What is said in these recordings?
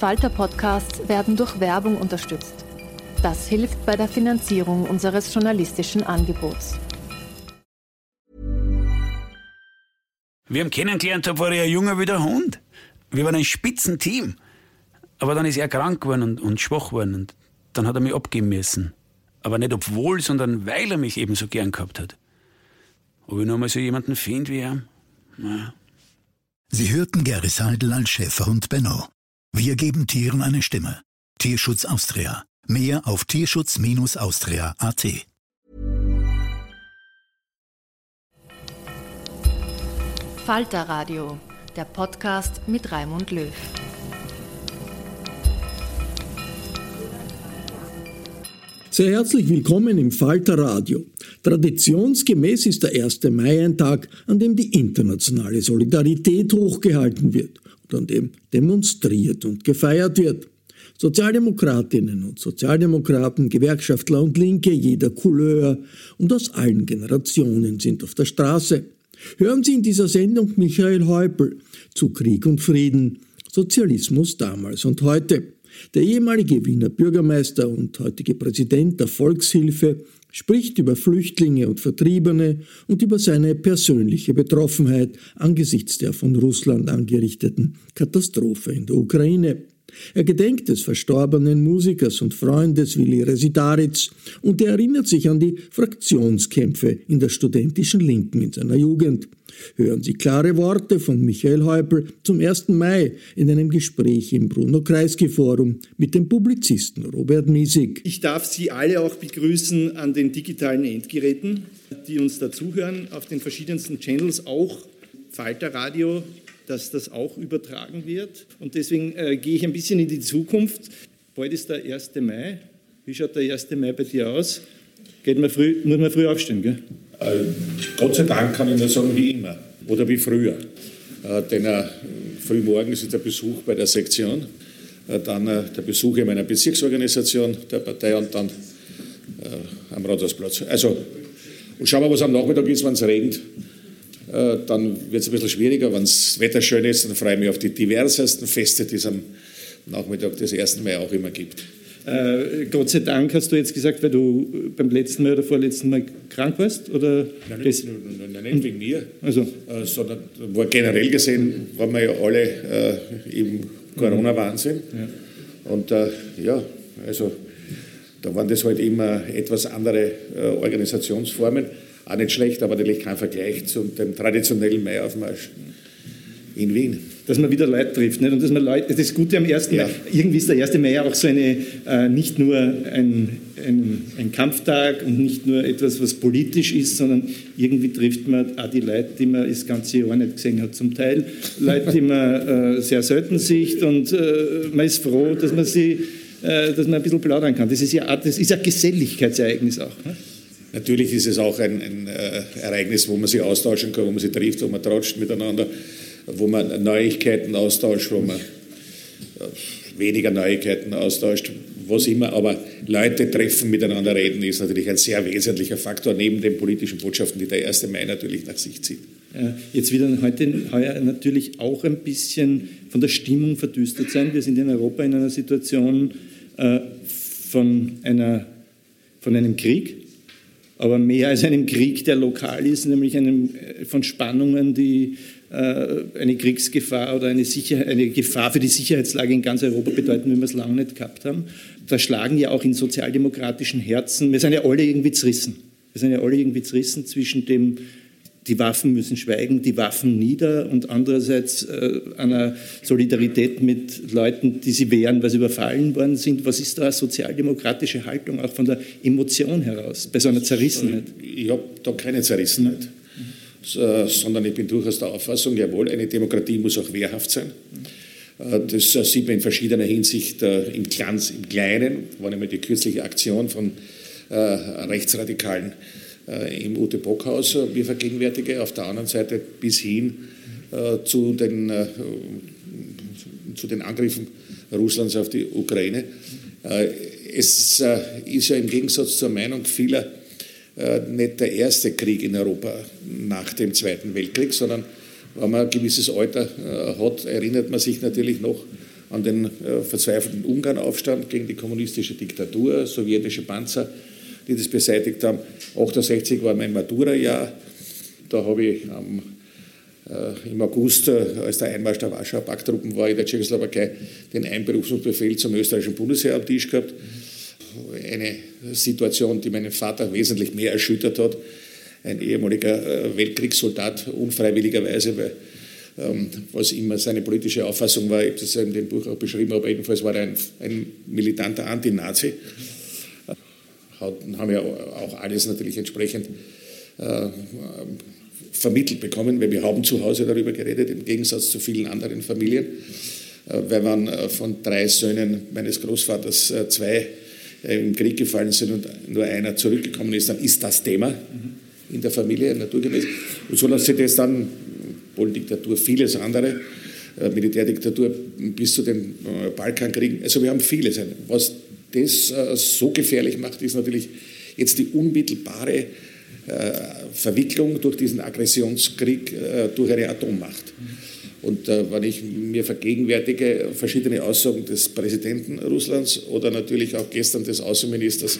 Falter-Podcasts werden durch Werbung unterstützt. Das hilft bei der Finanzierung unseres journalistischen Angebots. Wir haben kennengelernt, da war er ein Junge wie der Hund. Wir waren ein Spitzenteam. Aber dann ist er krank geworden und, und schwach geworden. Und dann hat er mich abgeben müssen. Aber nicht obwohl, sondern weil er mich eben so gern gehabt hat. Ob ich noch mal so jemanden finde wie er? Naja. Sie hörten Gary Seidel als Schäferhund Benno. Wir geben Tieren eine Stimme. Tierschutz Austria. Mehr auf tierschutz-austria.at. Falter Radio, der Podcast mit Raimund Löw. Sehr herzlich willkommen im Falter Radio. Traditionsgemäß ist der 1. Mai ein Tag, an dem die internationale Solidarität hochgehalten wird und an dem demonstriert und gefeiert wird. Sozialdemokratinnen und Sozialdemokraten, Gewerkschaftler und Linke jeder Couleur und aus allen Generationen sind auf der Straße. Hören Sie in dieser Sendung Michael Häupl zu Krieg und Frieden, Sozialismus damals und heute. Der ehemalige Wiener Bürgermeister und heutige Präsident der Volkshilfe spricht über Flüchtlinge und Vertriebene und über seine persönliche Betroffenheit angesichts der von Russland angerichteten Katastrophe in der Ukraine. Er gedenkt des verstorbenen Musikers und Freundes Willi Residaritz und er erinnert sich an die Fraktionskämpfe in der studentischen Linken in seiner Jugend. Hören Sie klare Worte von Michael Häupl zum 1. Mai in einem Gespräch im Bruno Kreisky Forum mit dem Publizisten Robert Miesig. Ich darf Sie alle auch begrüßen an den digitalen Endgeräten, die uns dazuhören, auf den verschiedensten Channels, auch Falter Radio, dass das auch übertragen wird. Und deswegen äh, gehe ich ein bisschen in die Zukunft. Bald ist der 1. Mai. Wie schaut der 1. Mai bei dir aus? Geht man früh, muss man früh aufstehen, gell? Äh, Gott sei Dank kann ich nur sagen, wie immer oder wie früher. Äh, denn äh, frühmorgens ist der Besuch bei der Sektion, äh, dann äh, der Besuch in meiner Bezirksorganisation der Partei und dann äh, am Rathausplatz. Also, und schauen wir, was am Nachmittag ist, wenn es regnet. Äh, dann wird es ein bisschen schwieriger. Wenn das Wetter schön ist, dann freue ich mich auf die diversesten Feste, die es am Nachmittag des 1. Mai auch immer gibt. Äh, Gott sei Dank hast du jetzt gesagt, weil du beim letzten Mal oder vorletzten Mal krank warst? Oder nein, nicht, nein, nicht wegen mir, also. äh, sondern war generell gesehen, waren wir ja alle äh, im Corona-Wahnsinn. Ja. Und äh, ja, also da waren das halt immer etwas andere äh, Organisationsformen auch nicht schlecht, aber natürlich kein Vergleich zu dem traditionellen Maiaufmarsch in Wien. Dass man wieder Leute trifft. Nicht? Und dass man Leute, das Gute am 1. Ja. Mai, irgendwie ist der 1. Mai ja auch so eine, äh, nicht nur ein, ein, ein, Kampftag und nicht nur etwas, was politisch ist, sondern irgendwie trifft man auch die Leute, die man das ganze Jahr nicht gesehen hat, zum Teil. Leute, die man äh, sehr selten sieht und äh, man ist froh, dass man sie äh, dass man ein bisschen plaudern kann. Das ist ja, das ist ein Geselligkeitsereignis auch. Ne? Natürlich ist es auch ein, ein äh, Ereignis, wo man sich austauschen kann, wo man sich trifft, wo man tratscht miteinander, wo man Neuigkeiten austauscht, wo man äh, weniger Neuigkeiten austauscht, was immer. Aber Leute treffen, miteinander reden, ist natürlich ein sehr wesentlicher Faktor, neben den politischen Botschaften, die der 1. Mai natürlich nach sich zieht. Jetzt wird heute heuer natürlich auch ein bisschen von der Stimmung verdüstert sein. Wir sind in Europa in einer Situation äh, von, einer, von einem Krieg aber mehr als einem Krieg, der lokal ist, nämlich einem, äh, von Spannungen, die äh, eine Kriegsgefahr oder eine, Sicher eine Gefahr für die Sicherheitslage in ganz Europa bedeuten, wie wir es lange nicht gehabt haben. Da schlagen ja auch in sozialdemokratischen Herzen, wir sind ja alle irgendwie zerrissen. Wir sind ja alle irgendwie zerrissen zwischen dem die Waffen müssen schweigen, die Waffen nieder und andererseits äh, einer Solidarität mit Leuten, die sie wehren, weil sie überfallen worden sind. Was ist da eine sozialdemokratische Haltung auch von der Emotion heraus, bei so einer Zerrissenheit? Ich habe da keine Zerrissenheit, mhm. sondern ich bin durchaus der Auffassung, jawohl, eine Demokratie muss auch wehrhaft sein. Äh, das äh, sieht man in verschiedener Hinsicht im, Glanz, im Kleinen, war nämlich die kürzliche Aktion von Rechtsradikalen im Ute Bockhaus mir vergegenwärtige, auf der anderen Seite bis hin äh, zu den, äh, zu den Angriffen Russlands auf die Ukraine. Es ist ja im Gegensatz zur Meinung vieler nicht der erste Krieg in Europa nach dem Zweiten Weltkrieg, sondern wenn man ein gewisses Alter hat, erinnert man sich natürlich noch an den verzweifelten Ungarnaufstand gegen die kommunistische Diktatur, sowjetische Panzer die das beseitigt haben. 68 war mein Matura-Jahr. Da habe ich ähm, äh, im August, äh, als der Einmarsch der Warschauer Pakttruppen war in der Tschechoslowakei, den Einberufungsbefehl zum österreichischen Bundesheer am Tisch gehabt. Eine Situation, die meinen Vater wesentlich mehr erschüttert hat. Ein ehemaliger äh, Weltkriegssoldat, unfreiwilligerweise, weil ähm, was immer seine politische Auffassung war, ich habe das in dem Buch auch beschrieben, aber jedenfalls war er ein, ein militanter Antinazi haben ja auch alles natürlich entsprechend äh, vermittelt bekommen, weil wir haben zu Hause darüber geredet, im Gegensatz zu vielen anderen Familien. Äh, weil man äh, von drei Söhnen meines Großvaters äh, zwei äh, im Krieg gefallen sind und nur einer zurückgekommen ist, dann ist das Thema in der Familie naturgemäß. Und so lässt sich das dann, Poldiktatur, vieles andere, äh, Militärdiktatur bis zu den Balkankriegen, also wir haben vieles. Was das äh, so gefährlich macht, ist natürlich jetzt die unmittelbare äh, Verwicklung durch diesen Aggressionskrieg äh, durch eine Atommacht. Und wenn ich mir vergegenwärtige verschiedene Aussagen des Präsidenten Russlands oder natürlich auch gestern des Außenministers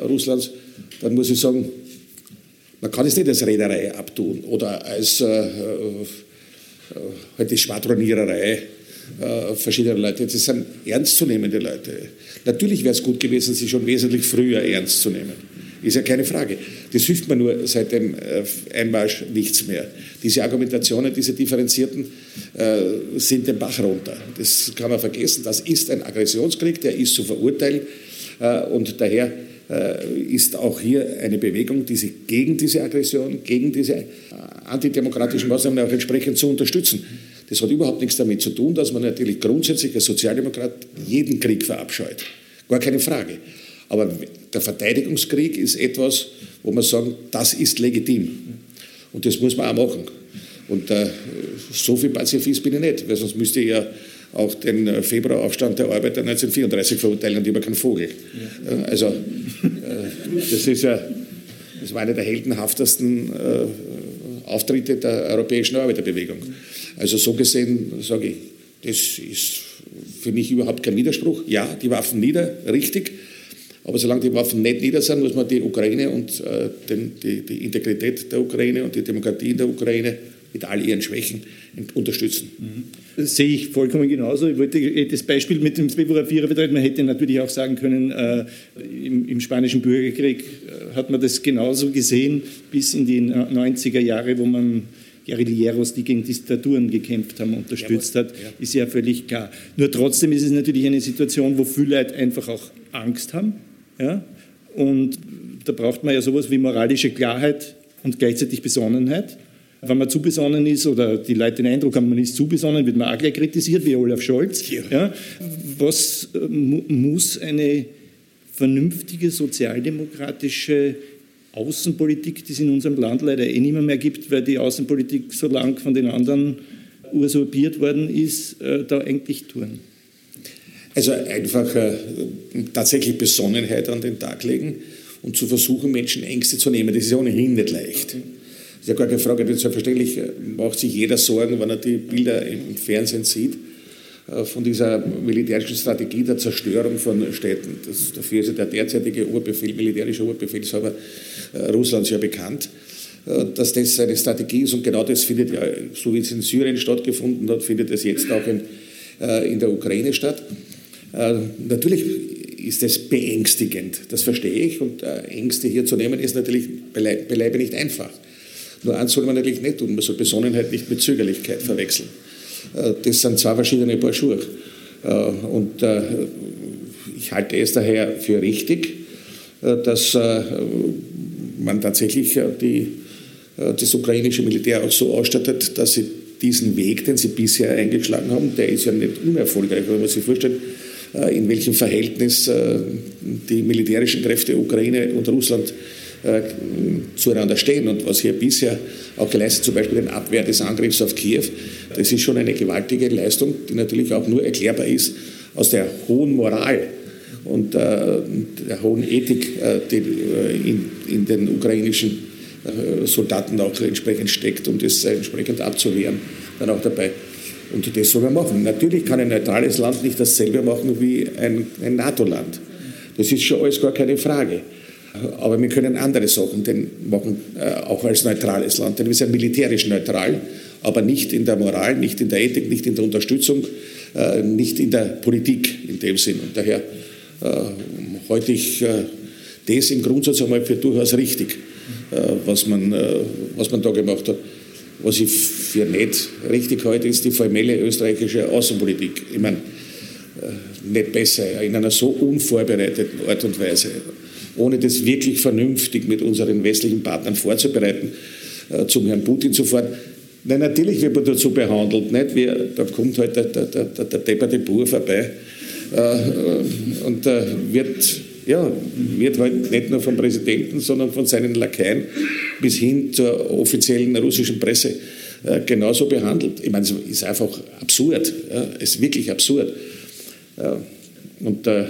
Russlands, dann muss ich sagen, man kann es nicht als Reederei abtun oder als äh, halt die Schwadroniererei äh, verschiedene Leute. Das sind ernstzunehmende Leute. Natürlich wäre es gut gewesen, sie schon wesentlich früher ernst zu nehmen. Ist ja keine Frage. Das hilft mir nur seit dem äh, Einmarsch nichts mehr. Diese Argumentationen, diese differenzierten, äh, sind den Bach runter. Das kann man vergessen. Das ist ein Aggressionskrieg, der ist zu verurteilen. Äh, und daher ist auch hier eine Bewegung, die sich gegen diese Aggression, gegen diese antidemokratischen Maßnahmen auch entsprechend zu unterstützen. Das hat überhaupt nichts damit zu tun, dass man natürlich grundsätzlich als Sozialdemokrat jeden Krieg verabscheut. Gar keine Frage. Aber der Verteidigungskrieg ist etwas, wo man sagen, das ist legitim. Und das muss man auch machen. Und äh, so viel Pazifist bin ich nicht, weil sonst müsste ich ja auch den äh, Februaraufstand der Arbeiter 1934 verurteilen und über keinen Vogel. Ja. Also, äh, das ist ja, das war einer der heldenhaftesten äh, Auftritte der europäischen Arbeiterbewegung. Also so gesehen sage ich, das ist für mich überhaupt kein Widerspruch. Ja, die Waffen nieder, richtig. Aber solange die Waffen nicht nieder sind, muss man die Ukraine und äh, den, die, die, Integrität der Ukraine und die Demokratie in der Ukraine mit all ihren Schwächen unterstützen. Mhm. Das sehe ich vollkommen genauso. Ich wollte das Beispiel mit dem Februar 4 betreuen. Man hätte natürlich auch sagen können, äh, im, im, spanischen Bürgerkrieg äh, hat man das genauso gesehen bis in die 90er Jahre, wo man Guerilleros, die gegen Diktaturen gekämpft haben, unterstützt hat, ist ja völlig klar. Nur trotzdem ist es natürlich eine Situation, wo viele Leute einfach auch Angst haben. Ja? Und da braucht man ja sowas wie moralische Klarheit und gleichzeitig Besonnenheit. Wenn man zu besonnen ist oder die Leute den Eindruck haben, man ist zu besonnen, wird man auch gleich kritisiert, wie Olaf Scholz. Ja. Was äh, muss eine vernünftige sozialdemokratische Außenpolitik, die es in unserem Land leider eh nicht mehr, mehr gibt, weil die Außenpolitik so lang von den anderen usurpiert worden ist, äh, da eigentlich tun? Also einfach äh, tatsächlich Besonnenheit an den Tag legen und zu versuchen, Menschen Ängste zu nehmen. Das ist ja ohnehin nicht leicht. Das ist ja gar keine Frage, denn selbstverständlich äh, macht sich jeder Sorgen, wenn er die Bilder im Fernsehen sieht. Äh, von dieser militärischen Strategie der Zerstörung von Städten. Das, dafür ist ja der derzeitige Oberbefehl, militärische Oberbefehlshaber äh, Russlands ja bekannt, äh, dass das eine Strategie ist und genau das findet ja, so wie es in Syrien stattgefunden hat, findet es jetzt auch in, in der Ukraine statt. Natürlich ist das beängstigend, das verstehe ich und Ängste hier zu nehmen ist natürlich beileibe nicht einfach. Nur eins soll man natürlich nicht tun, man soll Besonnenheit nicht mit Zögerlichkeit verwechseln. Äh, das sind zwei verschiedene Paar Schuhe. Äh, und äh, ich halte es daher für richtig, dass man tatsächlich die, das ukrainische Militär auch so ausstattet, dass sie diesen Weg, den sie bisher eingeschlagen haben, der ist ja nicht unerfolgreich, wenn man sich vorstellt, in welchem Verhältnis die militärischen Kräfte Ukraine und Russland äh, zueinander stehen. Und was hier bisher auch geleistet, zum Beispiel den Abwehr des Angriffs auf Kiew, das ist schon eine gewaltige Leistung, die natürlich auch nur erklärbar ist aus der hohen Moral und äh, der hohen Ethik, äh, die äh, in, in, den ukrainischen äh, Soldaten auch entsprechend steckt, um das entsprechend abzuwehren, dann auch dabei. Und das soll man machen. Natürlich kann ein neutrales Land nicht dasselbe machen wie ein, ein NATO-Land. Das ist schon alles gar keine Frage. Aber wir können andere Sachen denn machen, äh, auch als neutrales Land. Denn wir sind militärisch neutral, aber nicht in der Moral, nicht in der Ethik, nicht in der Unterstützung, äh, nicht in der Politik in dem Sinn. Und daher äh, halte ich das im Grundsatz einmal für durchaus richtig, was, man, was man da gemacht hat. Was ich für nicht richtig halte, ist die formelle österreichische Außenpolitik. Ich meine, nicht besser, in einer so unvorbereiteten Art und Weise ohne das wirklich vernünftig mit unseren westlichen Partnern vorzubereiten, äh, zum Herrn Putin zu fahren. Nein, natürlich wird man dazu behandelt. Nicht? Wir, da kommt halt der, der, der, der depperte Bur vorbei äh, und äh, wird, ja, wird halt nicht nur vom Präsidenten, sondern von seinen Lakaien bis hin zur offiziellen russischen Presse äh, genauso behandelt. Ich meine, es ist einfach absurd. Ja? Es ist wirklich absurd. und äh,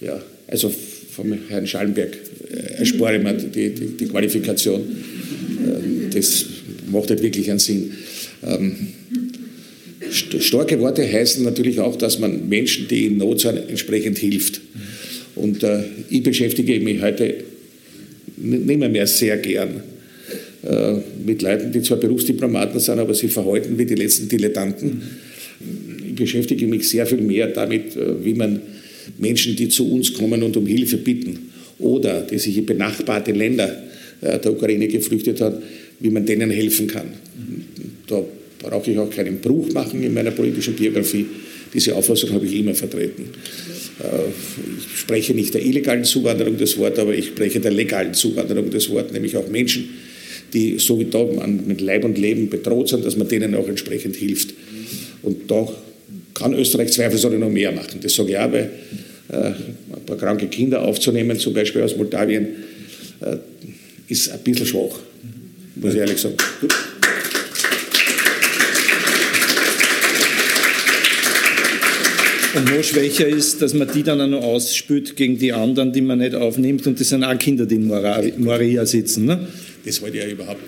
ja, also vom Herrn Schallenberg äh, erspare ich mir die, die, die Qualifikation. Äh, das macht halt wirklich einen Sinn. Ähm, starke Worte heißen natürlich auch, dass man Menschen, die in Not sind, entsprechend hilft. Und äh, ich beschäftige mich heute nicht mehr, mehr sehr gern äh, mit Leuten, die zwar Berufsdiplomaten sind, aber sie verhalten wie die letzten Dilettanten. Ich beschäftige mich sehr viel mehr damit, äh, wie man Menschen, die zu uns kommen und um Hilfe bitten oder die sich in benachbarte Länder äh, der Ukraine geflüchtet haben, wie man denen helfen kann. Da brauche ich auch keinen Bruch machen in meiner politischen Biografie. Diese Auffassung habe ich immer vertreten. Äh, ich spreche nicht der illegalen Zuwanderung das Wort, aber ich spreche der legalen Zuwanderung das Wort, nämlich auch Menschen, die so wie da mit Leib und Leben bedroht sind, dass man denen auch entsprechend hilft. Und da kann Österreich zweifelsohne noch mehr machen. Das sage ich auch, weil äh, ein paar kranke Kinder aufzunehmen, zum Beispiel aus Moldawien, äh, ist ein bisschen schwach, muss ich ehrlich sagen. Und noch schwächer ist, dass man die dann auch noch ausspült gegen die anderen, die man nicht aufnimmt. Und das sind auch Kinder, die in Moria sitzen. Ne? Das wollte ich ja überhaupt.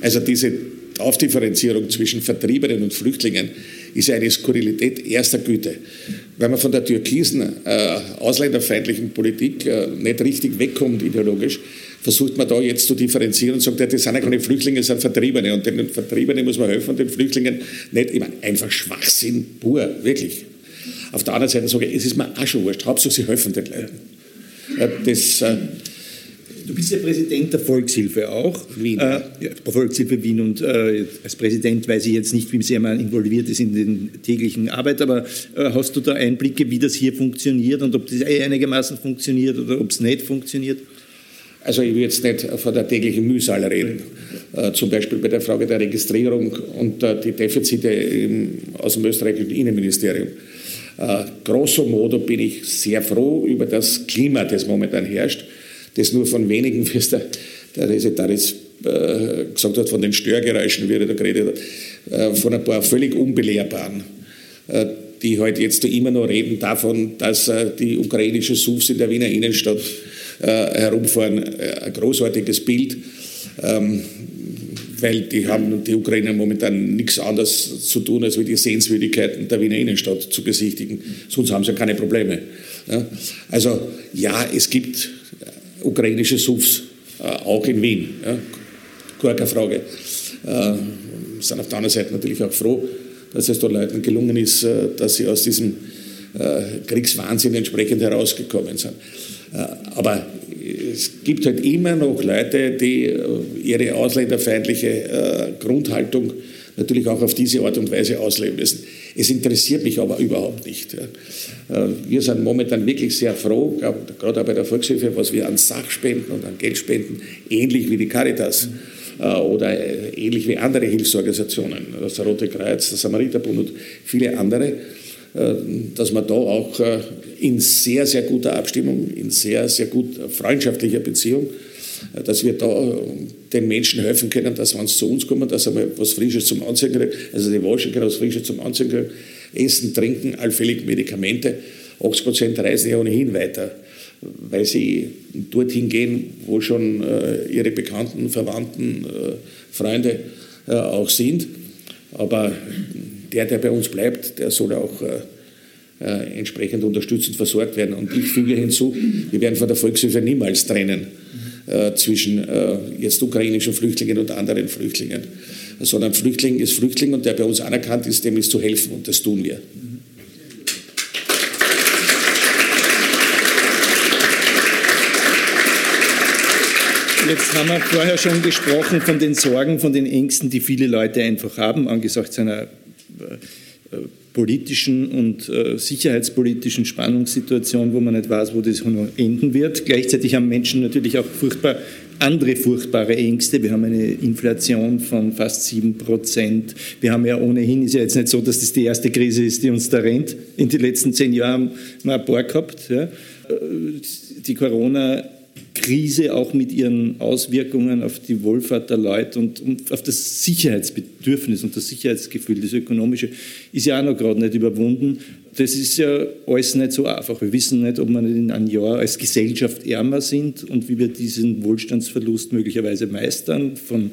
Also diese Aufdifferenzierung zwischen Vertriebenen und Flüchtlingen ist eine Skurrilität erster Güte. Wenn man von der türkisen, äh, ausländerfeindlichen Politik äh, nicht richtig wegkommt ideologisch, versucht man da jetzt zu differenzieren und sagt, ja, das sind ja keine Flüchtlinge, das sind Vertriebene. Und den Vertriebenen muss man helfen und den Flüchtlingen nicht. Ich meine, einfach Schwachsinn pur, wirklich. Auf der anderen Seite sage ich, es ist mir auch schon wurscht, Hauptsache sie helfen den Leuten. Das, äh, Du bist ja Präsident der Volkshilfe auch. Wien. Äh, ja, Volkshilfe Wien. Und äh, als Präsident weiß ich jetzt nicht, wie sehr man involviert ist in den täglichen Arbeit, aber äh, hast du da Einblicke, wie das hier funktioniert und ob das einigermaßen funktioniert oder ob es nicht funktioniert? Also ich will jetzt nicht von der täglichen Mühsal reden. Äh, zum Beispiel bei der Frage der Registrierung und äh, die Defizite im, aus dem österreichischen Innenministerium. Äh, grosso modo bin ich sehr froh über das Klima, das momentan herrscht das nur von wenigen, wie es der, der Resetaris äh, gesagt hat, von den Störgeräuschen, wie er da geredet hat, äh, von ein paar völlig unbelehrbaren, äh, die halt jetzt immer noch reden davon, dass äh, die ukrainische SUVs in der Wiener Innenstadt äh, herumfahren. Äh, ein großartiges Bild. Ähm, weil die haben die Ukrainer momentan nichts anderes zu tun, als die Sehenswürdigkeiten der Wiener Innenstadt zu besichtigen. Sonst haben sie ja keine Probleme. Also ja, es gibt ukrainische SUVs, äh, auch in Wien. Ja? Gar keine Frage. Äh, sind auf der anderen Seite natürlich auch froh, dass es da Leuten gelungen ist, äh, dass sie aus diesem Kriegswahnsinn entsprechend herausgekommen sind. Aber es gibt halt immer noch Leute, die ihre ausländerfeindliche Grundhaltung natürlich auch auf diese Art und Weise ausleben müssen. Es interessiert mich aber überhaupt nicht. Wir sind momentan wirklich sehr froh, gerade auch bei der Volkshilfe, was wir an Sachspenden und an Geldspenden, ähnlich wie die Caritas oder ähnlich wie andere Hilfsorganisationen, das Rote Kreuz, der Samariterbund und viele andere, äh, dass man da auch äh, in sehr, sehr guter Abstimmung, in sehr, sehr gut freundschaftlicher Beziehung, äh, dass wir da den Menschen helfen können, dass wenn sie zu uns kommen, dass sie mal was Frisches zum Anziehen kriegen, also die waschen können, was Frisches zum Anziehen kriegen, Essen, Trinken, allfällig Medikamente. 80 Prozent reisen ja ohnehin weiter, weil sie dorthin gehen, wo schon ihre Bekannten, Verwandten, Freunde auch sind. Aber der, der bei uns bleibt, der soll auch äh, äh, entsprechend unterstützend versorgt werden. Und ich füge hinzu, wir werden von der Volkshilfe niemals trennen äh, zwischen äh, jetzt ukrainischen Flüchtlingen und anderen Flüchtlingen, sondern Flüchtling ist Flüchtling und der bei uns anerkannt ist, dem ist zu helfen und das tun wir. Jetzt haben wir vorher schon gesprochen von den Sorgen, von den Ängsten, die viele Leute einfach haben, angesichts einer äh, politischen und äh, sicherheitspolitischen Spannungssituation, wo man nicht weiß, wo das enden wird. Gleichzeitig haben Menschen natürlich auch furchtbar andere furchtbare Ängste. Wir haben eine Inflation von fast sieben Prozent. Wir haben ja ohnehin, ist ja jetzt nicht so, dass das die erste Krise ist, die uns da rennt. In den letzten zehn Jahren haben wir ein paar gehabt. Ja. Äh, die Corona Krise auch mit ihren Auswirkungen auf die Wohlfahrt der Leute und, und, auf das Sicherheitsbedürfnis und das Sicherheitsgefühl, das ökonomische, ist ja auch noch gerade nicht überwunden. Das ist ja alles nicht so einfach. Wir wissen nicht, ob wir in einem Jahr als Gesellschaft ärmer sind und wie wir diesen Wohlstandsverlust möglicherweise meistern, von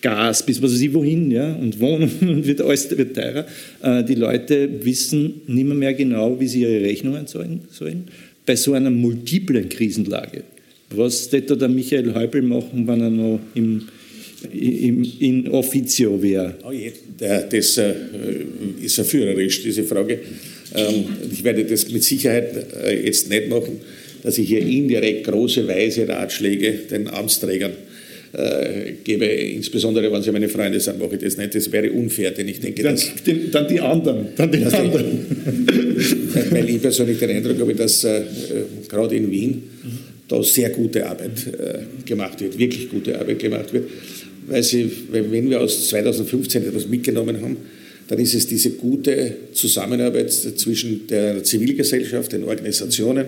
Gas bis was weiß ich wohin, ja, und Wohnungen wird alles wird teurer. Äh, die Leute wissen nicht mehr genau, wie sie ihre Rechnungen zahlen sollen. Bei so einer multiplen Krisenlage was hätte der Michael Häupl machen, wenn er noch im, im, in Officio wäre? Oh je, das äh, ist erführerisch, diese Frage. Ähm, ich werde das mit Sicherheit äh, jetzt nicht machen, dass ich hier indirekt große, weise Ratschläge den Amtsträgern äh, gebe, insbesondere wenn sie meine Freunde sind, mache ich das nicht. Das wäre unfair, denn ich denke, dann, den, dann die anderen. Dann die anderen. Ich, weil ich persönlich den Eindruck habe, dass äh, gerade in Wien da sehr gute Arbeit äh, gemacht wird, wirklich gute Arbeit gemacht wird. Weil sie, wenn wir aus 2015 etwas mitgenommen haben, dann ist es diese gute Zusammenarbeit zwischen der Zivilgesellschaft, den Organisationen,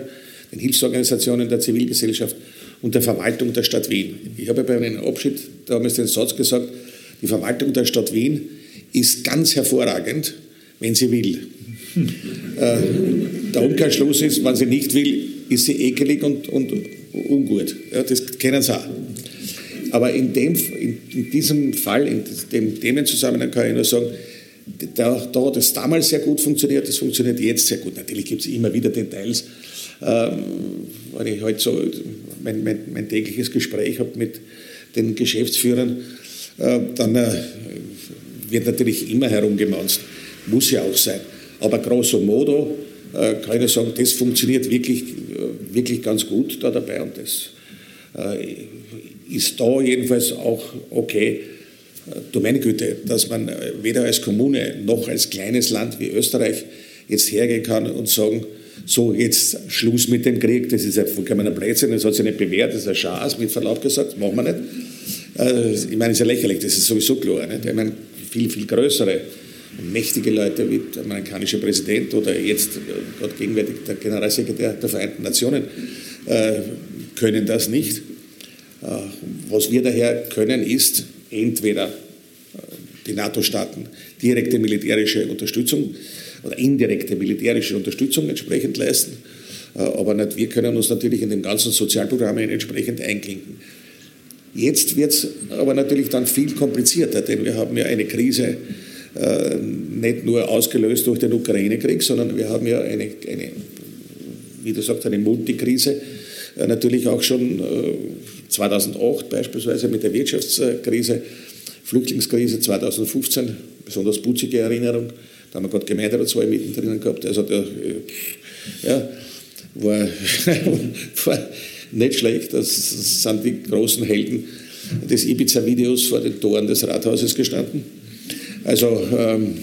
den Hilfsorganisationen der Zivilgesellschaft und der Verwaltung der Stadt Wien. Ich habe bei einem Abschied damals den Satz gesagt, die Verwaltung der Stadt Wien ist ganz hervorragend, wenn sie will. äh, der Umkehrschluss ist, wenn sie nicht will, ist sie ekelig und, und ungut. Ja, das kennen sie auch. Aber in, dem, in, in diesem Fall, in dem Themenzusammenhang kann ich nur sagen, da, da es damals sehr gut funktioniert, das funktioniert jetzt sehr gut. Natürlich gibt es immer wieder Details. Ähm, wenn ich heute halt so mein, mein, mein, tägliches Gespräch habe mit den Geschäftsführern, äh, dann äh, wird natürlich immer herumgemaunzt. Muss ja auch sein. Aber grosso modo kann ich sagen, das funktioniert wirklich, äh, wirklich ganz gut da dabei und das äh, ist da jedenfalls auch okay. Du meine Güte, dass man weder als Kommune noch als kleines Land wie Österreich jetzt hergehen kann und sagen, so jetzt Schluss mit dem Krieg, das ist ein vollkommener Blödsinn, das hat sich nicht bewährt, das ist ein Schaß, mit Verlaub gesagt, machen wir nicht. Ich meine, es ist ja lächerlich, das ist sowieso klar. Nicht? Ich meine, viel, viel größere mächtige Leute wie der amerikanische Präsident oder jetzt äh, gerade gegenwärtig der Generalsekretär der Vereinten Nationen äh, können das nicht. Äh, was wir daher können, ist entweder die NATO-Staaten direkte militärische Unterstützung oder indirekte militärische Unterstützung entsprechend leisten. Aber wir können uns natürlich in den ganzen Sozialprogrammen entsprechend einklinken. Jetzt wird es aber natürlich dann viel komplizierter, denn wir haben ja eine Krise äh, nicht nur ausgelöst durch den Ukraine-Krieg, sondern wir haben ja eine, eine wie du sagst, eine Multikrise. Äh, natürlich auch schon äh, 2008 beispielsweise mit der Wirtschaftskrise, Flüchtlingskrise 2015, besonders putzige Erinnerung. Da haben wir gerade Gemeinderatswahl mittendrin gehabt. Also der, äh, ja, war, war nicht schlecht. Das sind die großen Helden des Ibiza-Videos vor den Toren des Rathauses gestanden. Also ähm,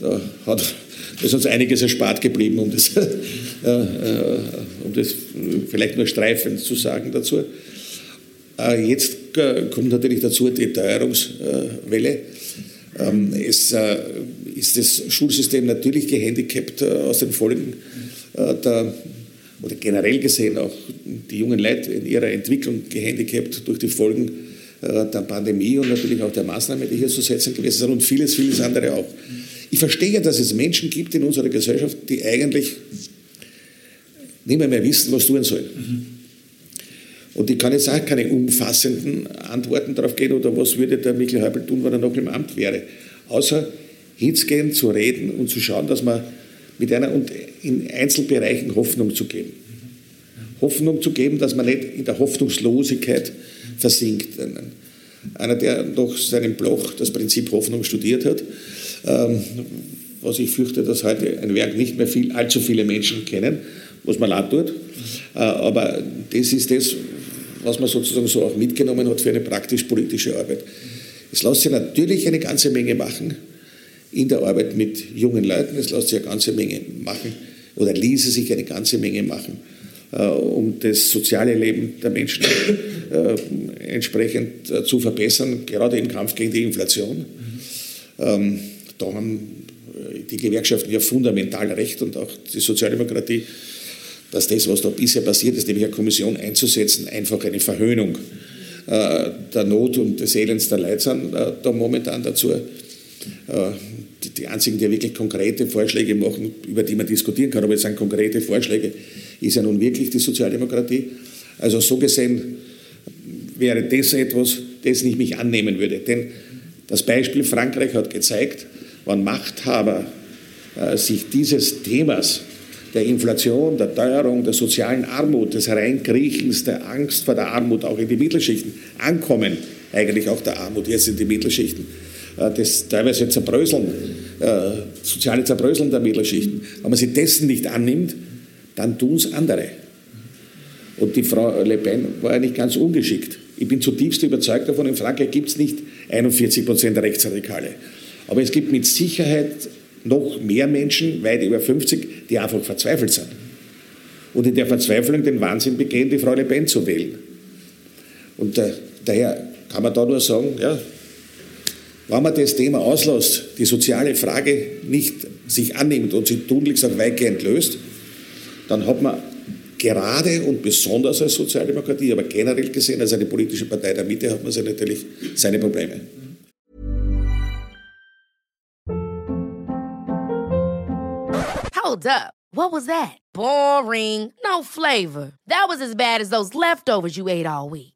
da hat, ist uns einiges erspart geblieben, um das, äh, äh, um das vielleicht nur streifend zu sagen dazu. Äh, jetzt äh, kommt natürlich dazu die Teuerungswelle. Ähm, es äh, ist das Schulsystem natürlich gehandicapt äh, aus den Folgen der oder generell gesehen auch die jungen Leute in ihrer Entwicklung gehandicapt durch die Folgen der Pandemie und natürlich auch der Maßnahmen, die hier zu setzen gewesen sind und vieles, vieles andere auch. Ich verstehe, dass es Menschen gibt in unserer Gesellschaft, die eigentlich nicht mehr, mehr wissen, was tun sollen. Mhm. Und ich kann jetzt auch keine umfassenden Antworten darauf geben oder was würde der Michael Häupl tun, wenn er noch im Amt wäre. Außer hinzugehen, zu reden und zu schauen, dass man mit einer und in Einzelbereichen Hoffnung zu geben. Hoffnung zu geben, dass man nicht in der Hoffnungslosigkeit versinkt. Einer, der nach seinem Bloch das Prinzip Hoffnung studiert hat, ähm, was ich fürchte, dass heute ein Werk nicht mehr viel, allzu viele Menschen kennen, was man leid tut. Äh, aber das ist das, was man sozusagen so auch mitgenommen hat für eine praktisch-politische Arbeit. Es lässt sich natürlich eine ganze Menge machen in der Arbeit mit jungen Leuten. Es lässt sich eine ganze Menge machen oder ließe sich eine ganze Menge machen, um das soziale Leben der Menschen äh, entsprechend äh, zu verbessern, gerade im Kampf gegen die Inflation. Ähm, da haben die Gewerkschaften ja fundamental recht und auch die Sozialdemokratie, dass das, was da bisher passiert ist, nämlich eine Kommission einzusetzen, einfach eine Verhöhnung der Not und des Elends der Leute sind da momentan dazu die einzigen, die wirklich konkrete Vorschläge machen, über die man diskutieren kann, aber es sind konkrete Vorschläge, ist ja nun wirklich die Sozialdemokratie. Also so gesehen wäre das etwas, das ich mich annehmen würde. Denn das Beispiel Frankreich hat gezeigt, wann Machthaber äh, sich dieses Themas der Inflation, der Teuerung, der sozialen Armut, des Hereinkriechens, der Angst vor der Armut auch in die Mittelschichten ankommen, eigentlich auch der Armut jetzt in die Mittelschichten, äh, das teilweise Zerbröseln, äh, soziale Zerbröseln der Mittelschichten. Wenn man sich dessen nicht annimmt, dann tun es andere. Und die Frau Le Pen war ja nicht ganz ungeschickt. Ich bin zutiefst überzeugt davon, in Frankreich gibt es nicht 41 Prozent Rechtsradikale. Aber es gibt mit Sicherheit noch mehr Menschen, weit über 50, die einfach verzweifelt sind. Und in der Verzweiflung den Wahnsinn begehen, die Frau Le Pen zu wählen. Und äh, daher kann man da nur sagen, ja, wenn man das Thema auslässt, die soziale Frage nicht sich annimmt und sie tunlichst auch weitgehend löst, dann hat man gerade und besonders als Sozialdemokratie, aber generell gesehen als eine politische Partei der Mitte, hat man ja natürlich seine Probleme. Hold up. What was that? Boring. No flavor. That was as bad as those leftovers you ate all week.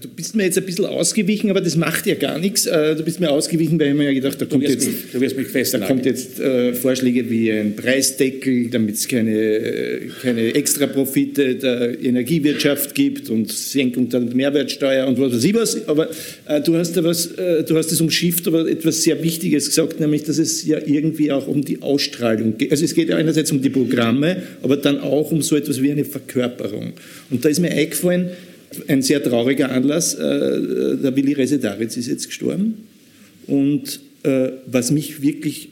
du bist mir jetzt ein bisschen ausgewichen, aber das macht ja gar nichts. Äh, du bist mir ausgewichen, weil ich mir ja gedacht, da kommt jetzt, mich, du wirst mich da kommt jetzt äh, Vorschläge wie ein Preisdeckel, damit es keine, äh, keine Extraprofite der Energiewirtschaft gibt und Senkung der Mehrwertsteuer und was weiß ich was. Aber äh, du hast da was, äh, du hast es umschifft, aber etwas sehr Wichtiges gesagt, nämlich, dass es ja irgendwie auch um die Ausstrahlung geht. Also es geht ja einerseits um die Programme, aber dann auch um so etwas wie eine Verkörperung. Und da ist mir eingefallen, ein sehr trauriger Anlass. Äh, der Willi Resetaritz ist jetzt gestorben. Und äh, was mich wirklich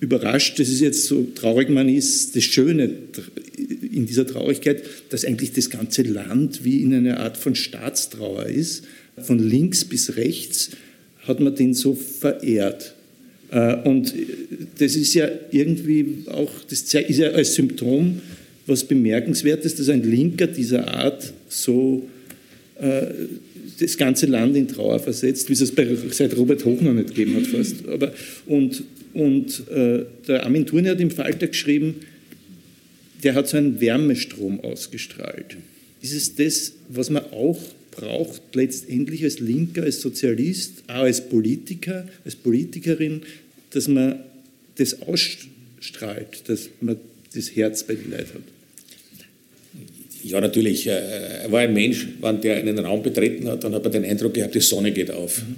überrascht, das ist jetzt so traurig man ist, das Schöne in dieser Traurigkeit, dass eigentlich das ganze Land wie in einer Art von Staatstrauer ist. Von links bis rechts hat man den so verehrt. Äh, und das ist ja irgendwie auch, das ist ja als Symptom was Bemerkenswertes, dass ein Linker dieser Art so äh, das ganze Land in Trauer versetzt, wie es es seit Robert Hoch noch nicht gegeben hat fast. Aber, und und äh, der Armin Thurne hat im Falter geschrieben, der hat so einen Wärmestrom ausgestrahlt. Ist es das, was man auch braucht, letztendlich als Linker, als Sozialist, auch als Politiker, als Politikerin, dass man das ausstrahlt, dass man das Herz bei den Leuten hat? Ja, natürlich. Äh, er war ein Mensch, wenn der einen Raum betreten hat, dann hat man den Eindruck gehabt, die Sonne geht auf. Mhm.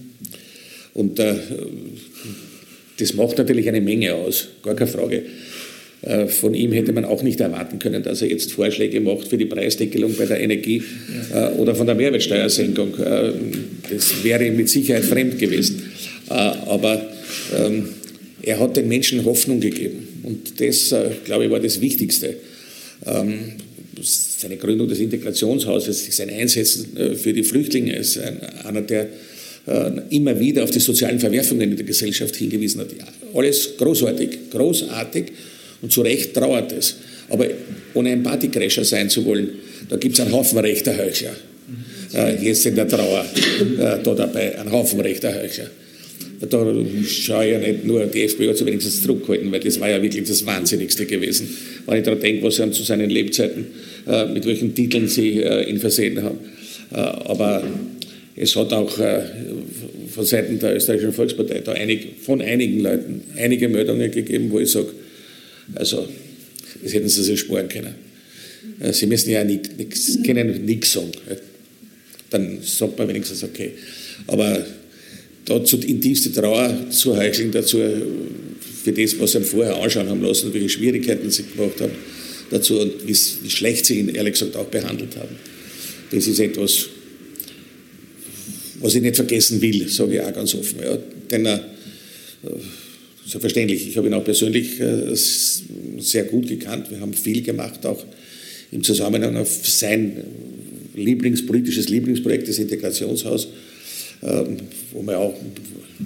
Und äh, das macht natürlich eine Menge aus, gar keine Frage. Äh, von ihm hätte man auch nicht erwarten können, dass er jetzt Vorschläge macht für die Preisdeckelung bei der Energie. Äh, oder von der Mehrwertsteuersenkung. Äh, das wäre ihm mit Sicherheit fremd gewesen. Aber ähm, er hat den Menschen Hoffnung gegeben. Und das, glaube ich, war das Wichtigste. Ähm, seine Gründung des Integrationshauses, sein Einsetzen für die Flüchtlinge ist einer der äh, immer wieder auf die sozialen Verwerfungen in der Gesellschaft hingewiesen hat. Alles großartig, großartig und zu Recht trauert es. Aber ohne ein Partycrasher sein zu wollen, da gibt es einen Haufen rechter Heuchler. Äh, jetzt in der Trauer äh, da dabei, einen Haufen rechter Heuchler. Da schaue ich ja nicht nur, die FPÖ sich wenigstens zurückgehalten, weil das war ja wirklich das Wahnsinnigste gewesen. Wenn ich daran denke, was sie zu seinen Lebzeiten, äh, mit welchen Titeln sie äh, ihn versehen haben. Äh, aber es hat auch äh, von Seiten der österreichischen Volkspartei da einig, von einigen Leuten einige Meldungen gegeben, wo ich sage, also das hätten sie sich sparen können. Äh, sie müssen ja nichts, können nichts sagen. Dann sagt man wenigstens okay. Aber dazu in tiefste Trauer zu heucheln, dazu für das, was sie vorher anschauen haben lassen, welche Schwierigkeiten sie gemacht haben, dazu und wie, schlecht sie ihn ehrlich gesagt auch behandelt haben. Das ist etwas, was ich nicht vergessen will, sage ich auch ganz offen. Ja. Denn äh, selbstverständlich, ich habe ihn auch persönlich äh, sehr gut gekannt. Wir haben viel gemacht, auch im Zusammenhang auf sein Lieblingspolitisches Lieblingsprojekt, das Integrationshaus, wo wir auch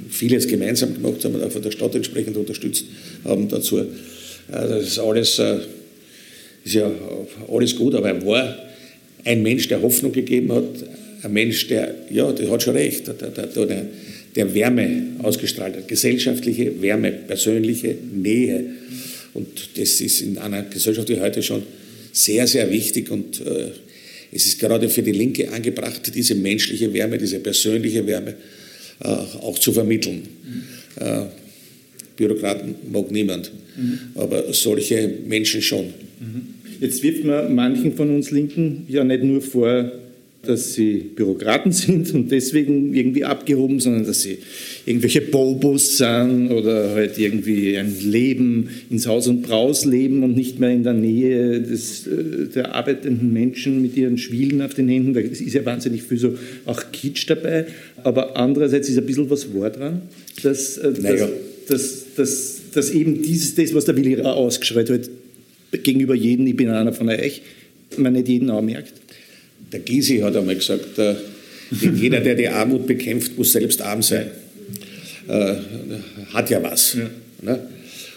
vieles gemeinsam gemacht haben und auch von der Stadt entsprechend unterstützt haben dazu. Äh, das ist alles, äh, ist ja alles gut, aber er war ein Mensch, der Hoffnung gegeben hat, ein Mensch, der, ja, der hat schon recht, der, der, der, der Wärme ausgestrahlt hat, gesellschaftliche Wärme, persönliche Nähe. Und das ist in einer Gesellschaft wie heute schon sehr, sehr wichtig und äh, es ist gerade für die Linke angebracht, diese menschliche Wärme, diese persönliche Wärme äh, auch zu vermitteln. Mhm. Äh, Bürokraten mag niemand, mhm. aber solche Menschen schon. Mhm. Jetzt wirft man manchen von uns Linken ja nicht nur vor, dass sie Bürokraten sind und deswegen irgendwie abgehoben, sondern dass sie irgendwelche Bobos sind oder halt irgendwie ein Leben ins Haus und Braus leben und nicht mehr in der Nähe des, äh, der arbeitenden Menschen mit ihren Schwielen auf den Händen. Da ist ja wahnsinnig viel so auch Kitsch dabei, aber andererseits ist ein bisschen was wahr dran, dass, äh, naja. dass, dass, dass, dass eben dieses, das, was der Willi ausgeschreit hat, gegenüber jedem, ich bin einer von euch, man nicht jeden auch merkt. Der Gysi hat einmal gesagt, äh, jeder, der die Armut bekämpft, muss selbst arm sein. Äh, hat ja was. Ja. Ne?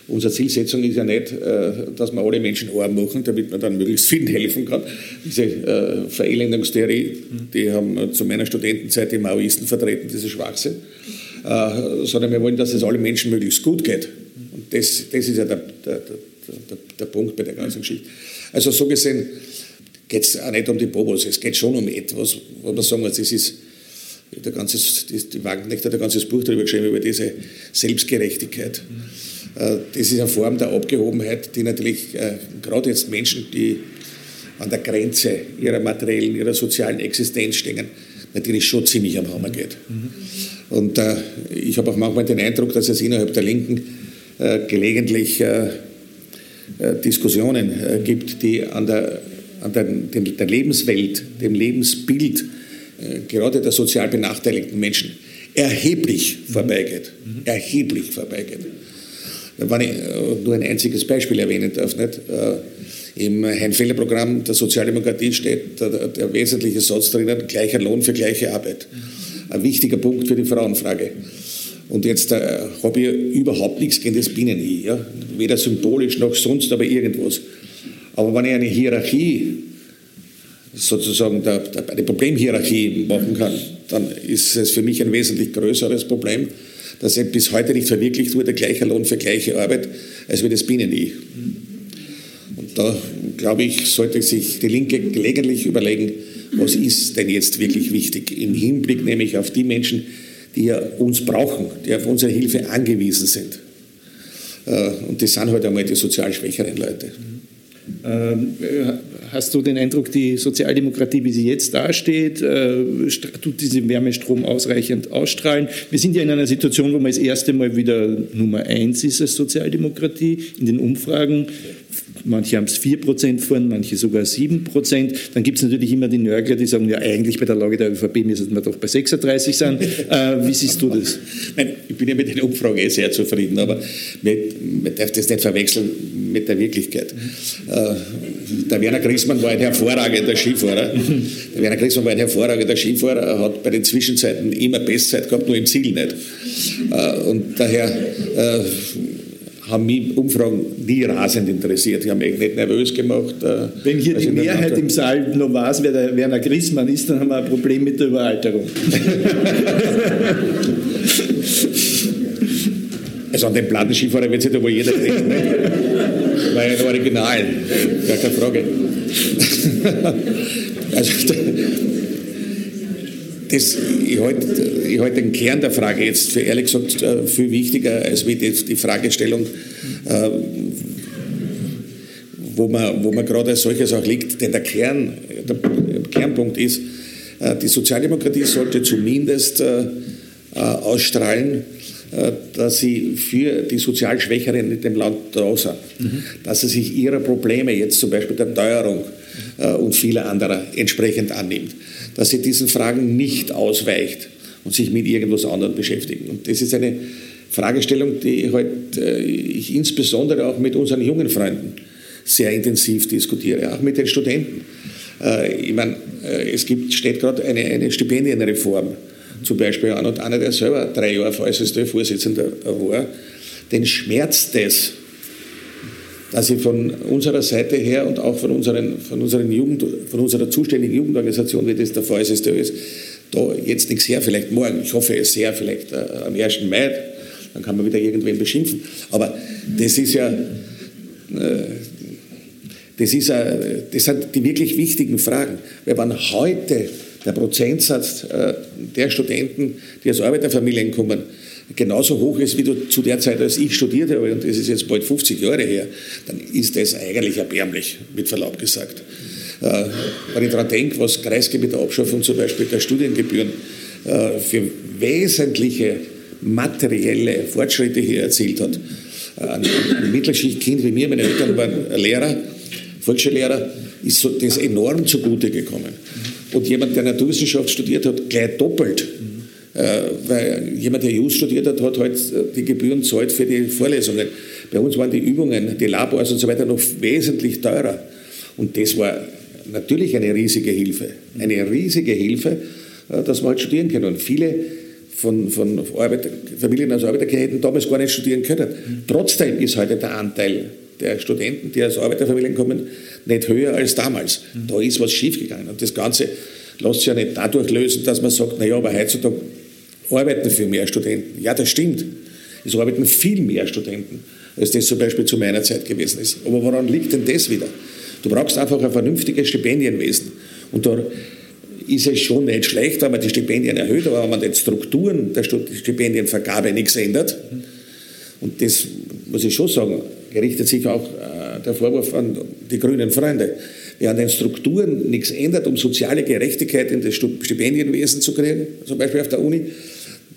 Unsere Zielsetzung ist ja nicht, äh, dass wir alle Menschen arm machen, damit man dann möglichst vielen helfen kann. Diese Verelendungstheorie, die haben zu meiner Studentenzeit die Maoisten vertreten, diese Schwachsinn. Sondern wir wollen, dass es allen Menschen möglichst gut geht. Und das, das ist ja der, der, der, der Punkt bei der ganzen Geschichte. Also so gesehen, geht es auch nicht um die Bobos, es geht schon um etwas, wo man sagen muss, das ist der ganze, die Wagenknecht hat ein ganzes Buch darüber geschrieben, über diese Selbstgerechtigkeit. Mhm. Das ist eine Form der Abgehobenheit, die natürlich äh, gerade jetzt Menschen, die an der Grenze ihrer materiellen, ihrer sozialen Existenz stehen, natürlich schon ziemlich am Hammer geht. Mhm. Und äh, ich habe auch manchmal den Eindruck, dass es innerhalb der Linken äh, gelegentlich äh, äh Diskussionen äh, gibt, die an der an der, der Lebenswelt, dem Lebensbild äh, gerade der sozial benachteiligten Menschen erheblich vorbeigeht. Mhm. Erheblich vorbeigeht. Wenn ich äh, nur ein einziges Beispiel erwähnen darf, nicht? Äh, Im Hein-Feller-Programm der Sozialdemokratie steht der, der, wesentliche Satz drinnen, gleicher Lohn für gleiche Arbeit. Ein wichtiger Punkt für die Frauenfrage. Und jetzt äh, habe ich überhaupt nichts gegen das Binnen-I, ja? weder symbolisch noch sonst, aber irgendwas. Aber wenn ich eine Hierarchie, sozusagen eine Problemhierarchie machen kann, dann ist es für mich ein wesentlich größeres Problem, dass bis heute nicht verwirklicht wurde, gleicher Lohn für gleiche Arbeit, als wir das Binnen-I. Und da, glaube ich, sollte sich die Linke gelegentlich überlegen, was ist denn jetzt wirklich wichtig, im Hinblick nämlich auf die Menschen, die ja uns brauchen, die auf unsere Hilfe angewiesen sind. Äh, und das sind halt einmal die sozial schwächeren Leute. Ähm, hast du den Eindruck, die Sozialdemokratie, wie sie jetzt dasteht, äh, tut diesen Wärmestrom ausreichend ausstrahlen? Wir sind ja in einer Situation, wo man das erste Mal wieder Nummer eins ist als Sozialdemokratie in den Umfragen. Manche haben es 4% vorn, manche sogar 7%. Dann gibt es natürlich immer die Nörgler, die sagen, ja eigentlich bei der Lage der ÖVP müssen wir doch bei 36 sein. Äh, wie siehst du das? Nein, ich bin ja mit den Umfragen eh sehr zufrieden, aber man, darf das nicht verwechseln mit der Wirklichkeit. Äh, der Werner Grissmann war ein hervorragender Skifahrer. Der Werner Grissmann war ein hervorragender Skifahrer, er hat bei den Zwischenzeiten immer Bestzeit gehabt, nur im Ziel nicht. Äh, und daher äh, haben mich Umfragen nie rasend interessiert. Die haben mich nicht nervös gemacht. Äh, Wenn hier die Mehrheit im Saal noch weiß, wer der Werner Grissmann ist, dann haben wir ein Problem mit der Überalterung. also an den Plattenskifahrer wird sich da wohl jeder denken. Ne? Ja ein Original, gar keine Frage. also, das, ich halte ich halt den Kern der Frage jetzt für ehrlich gesagt äh, viel wichtiger als wie die, die Fragestellung, äh, wo man, wo man gerade als solches auch liegt. Denn der Kern, der Kernpunkt ist, äh, die Sozialdemokratie sollte zumindest ausstrahlen, dass sie für die sozial Schwächeren in dem Land da sind. Mhm. Dass sie sich ihrer Probleme, jetzt zum Beispiel der Teuerung und vieler anderer, entsprechend annimmt dass sie diesen Fragen nicht ausweicht und sich mit irgendwas anderem beschäftigen. Und das ist eine Fragestellung, die heute äh, ich insbesondere auch mit unseren jungen Freunden sehr intensiv diskutiere, auch mit den Studenten. Äh, ich meine, äh, es gibt, steht gerade eine, eine Stipendienreform zum Beispiel an und einer, der selber drei Jahre VSSD-Vorsitzender war, den schmerzt es, dass ich von unserer Seite her und auch von, unseren, von, unseren Jugend, von unserer zuständigen Jugendorganisation, wie das der VSSD ist, da jetzt nichts her, vielleicht morgen, ich hoffe es sehr, vielleicht äh, am 1. Mai, dann kann man wieder irgendwen beschimpfen. Aber das ist ja, äh, das, ist, äh, das sind die wirklich wichtigen Fragen. Weil wenn heute der Prozentsatz äh, der Studenten, die aus Arbeiterfamilien kommen, genauso hoch ist wie du zu der Zeit, als ich studiert habe, und das ist jetzt bald 50 Jahre her, dann ist das eigentlich erbärmlich, mit Verlaub gesagt. Äh, wenn ich daran denke, was Kreisky mit der Abschaffung zum Beispiel der Studiengebühren äh, für wesentliche materielle Fortschritte hier erzielt hat. Äh, ein, ein Mittelschichtkind wie mir, meine Eltern waren Lehrer, Volksschullehrer, ist so das enorm zugute gekommen. Und jemand, der Naturwissenschaft studiert hat, gleich doppelt. Äh, weil jemand, der Jus studiert hat, hat halt die Gebühren zahlt für die Vorlesungen. Bei uns waren die Übungen, die Labors und so weiter noch wesentlich teurer. Und das war natürlich eine riesige Hilfe. Eine riesige Hilfe, äh, dass man halt studieren kann. Und viele von, von Arbeit, Familien aus Arbeiterkirchen hätten damals gar nicht studieren können. Trotzdem ist heute der Anteil der Studenten, die aus Arbeiterfamilien kommen, nicht höher als damals. Da ist was schiefgegangen. Und das Ganze lässt sich ja nicht dadurch lösen, dass man sagt, naja, aber heutzutage arbeiten viel mehr Studenten. Ja, das stimmt. Es arbeiten viel mehr Studenten, als das zum Beispiel zu meiner Zeit gewesen ist. Aber woran liegt denn das wieder? Du brauchst einfach ein vernünftiges Stipendienwesen. Und da ist es schon nicht schlecht, wenn man die Stipendien erhöht, aber wenn man den Strukturen der Stipendienvergabe nichts ändert, und das muss ich schon sagen, gerichtet sich auch äh, der Vorwurf an die grünen Freunde. Wer an den Strukturen nichts ändert, um soziale Gerechtigkeit in das Stipendienwesen zu kriegen, zum Beispiel auf der Uni,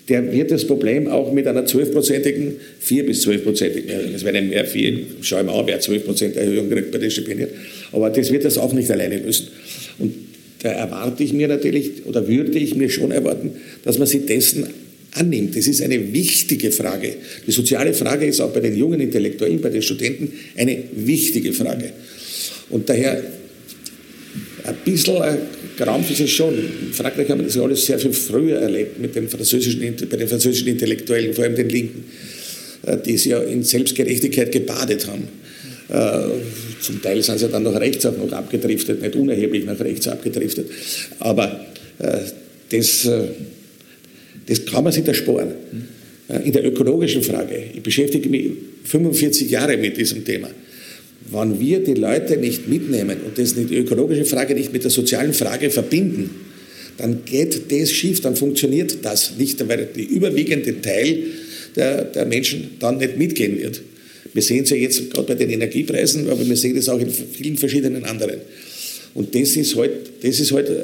der wird das Problem auch mit einer 12-prozentigen, 4 bis 12-prozentigen, es werden mehr, 4, schau mal, wer 12 Prozent Erhöhung kriegt bei den Stipendien, aber das wird das auch nicht alleine lösen. Und da erwarte ich mir natürlich, oder würde ich mir schon erwarten, dass man sich dessen annimmt. Das ist eine wichtige Frage. Die soziale Frage ist auch bei den jungen Intellektuellen, bei den Studenten eine wichtige Frage. Und daher ein bisschen Krampf ist es schon. In Frankreich haben wir das alles sehr viel früher erlebt mit den französischen, bei den französischen Intellektuellen, vor allem den Linken, äh, die sich ja in Selbstgerechtigkeit gebadet haben. Äh, zum Teil sind sie dann nach rechts auch noch abgedriftet, nicht unerheblich nach rechts abgedriftet. Aber äh, das, das kann man sich da sparen. In der ökologischen Frage, ich beschäftige mich 45 Jahre mit diesem Thema wenn wir die Leute nicht mitnehmen und das die ökologische Frage nicht mit der sozialen Frage verbinden, dann geht das schief, dann funktioniert das nicht, weil der überwiegende Teil der, der Menschen dann nicht mitgehen wird. Wir sehen es ja jetzt gerade bei den Energiepreisen, aber wir sehen es auch in vielen verschiedenen anderen. Und das ist halt, das, halt äh,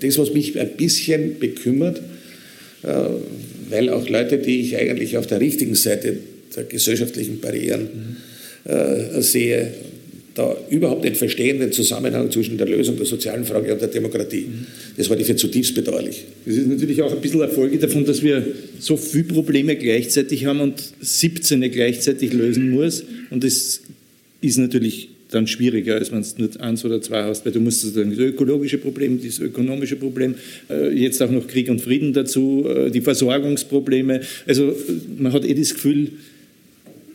das, was mich ein bisschen bekümmert, äh, weil auch Leute, die ich eigentlich auf der richtigen Seite der gesellschaftlichen Barrieren äh, sehe, da überhaupt nicht verstehen den Zusammenhang zwischen der Lösung der sozialen Frage und der Demokratie. Das halte ich für zutiefst bedauerlich. Das ist natürlich auch ein bisschen eine Folge davon, dass wir so viele Probleme gleichzeitig haben und 17 gleichzeitig lösen muss. Und das ist natürlich dann schwieriger, als wenn du nur eins oder zwei hast, weil du musst sozusagen das ökologische Problem, das ökonomische Problem, äh, jetzt auch noch Krieg und Frieden dazu, äh, die Versorgungsprobleme. Also man hat eh das Gefühl,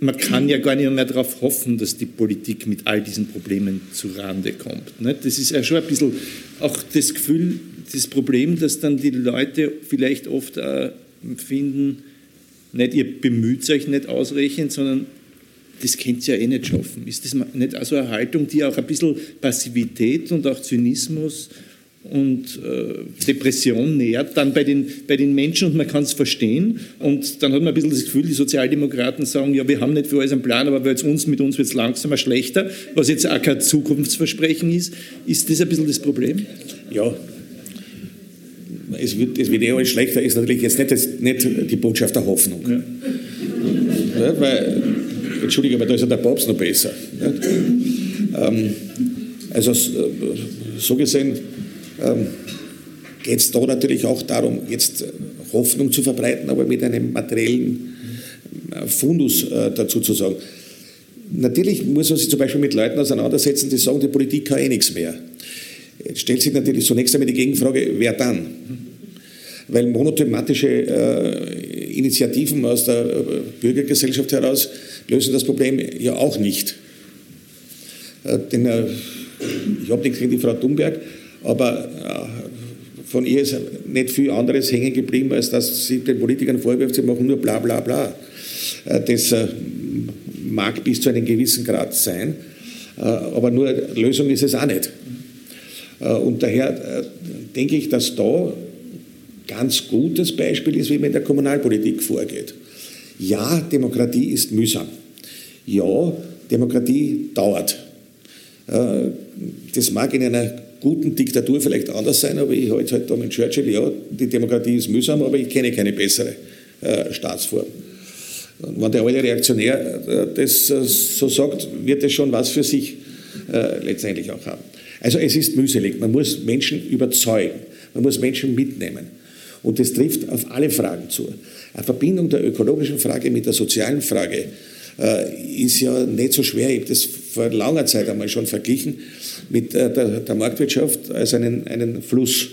man kann ja gar nicht mehr darauf hoffen, dass die Politik mit all diesen Problemen zu Rande kommt. Ne? Das ist ja schon ein bisschen auch das Gefühl, das Problem, dass dann die Leute vielleicht oft finden, nicht ihr bemüht euch nicht ausreichend, sondern das könnt ihr ja eh nicht schaffen. Ist das nicht also eine Haltung, die auch ein bisschen Passivität und auch Zynismus und äh, Depression nährt, dann bei den, bei den Menschen und man kann es verstehen. Und dann hat man ein bisschen das Gefühl, die Sozialdemokraten sagen, ja, wir haben nicht für alles einen Plan, aber uns, mit uns wird es langsamer schlechter, was jetzt auch kein Zukunftsversprechen ist. Ist das ein bisschen das Problem? Ja. Es wird, es wird eh alles schlechter, ist natürlich jetzt nicht, das, nicht die Botschaft der Hoffnung. Ja. Ja, weil, Entschuldige, aber da ist ja der Papst noch besser. Ähm, also so gesehen ähm, geht es da natürlich auch darum, jetzt äh, Hoffnung zu verbreiten, aber mit einem materiellen äh, Fundus äh, dazu zu sagen. Natürlich muss man sich zum Beispiel mit Leuten auseinandersetzen, die sagen, die Politik kann eh nichts mehr. Jetzt stellt sich natürlich zunächst einmal die Gegenfrage, wer dann? Weil monothematische äh, Initiativen aus der äh, Bürgergesellschaft heraus lösen das Problem ja auch nicht. Denn ich habe nichts gegen die Frau Thunberg, aber äh, von ihr ist nicht viel anderes hängen geblieben, als dass sie den Politikern vorwirft, sie machen nur bla bla bla. Äh, das äh, mag bis zu einem gewissen Grad sein, aber nur Lösung ist es auch nicht. Und daher denke ich, dass da ganz gutes Beispiel ist, wie man in der Kommunalpolitik vorgeht. Ja, Demokratie ist mühsam. Ja, Demokratie dauert. Das mag in einer guten Diktatur vielleicht anders sein, aber ich halte halt da mit Churchill, ja, die Demokratie ist mühsam, aber ich kenne keine bessere äh, Staatsform. Und wenn der alte Reaktionär äh, das äh, so sagt, wird es schon was für sich äh, letztendlich auch haben. Also es ist mühselig, man muss Menschen überzeugen, man muss Menschen mitnehmen. Und das trifft auf alle Fragen zu. Eine Verbindung der ökologischen Frage mit der sozialen Frage ist ja nicht so schwer. Ich habe das vor langer Zeit einmal schon verglichen mit äh, der, der Marktwirtschaft als einen, einen Fluss.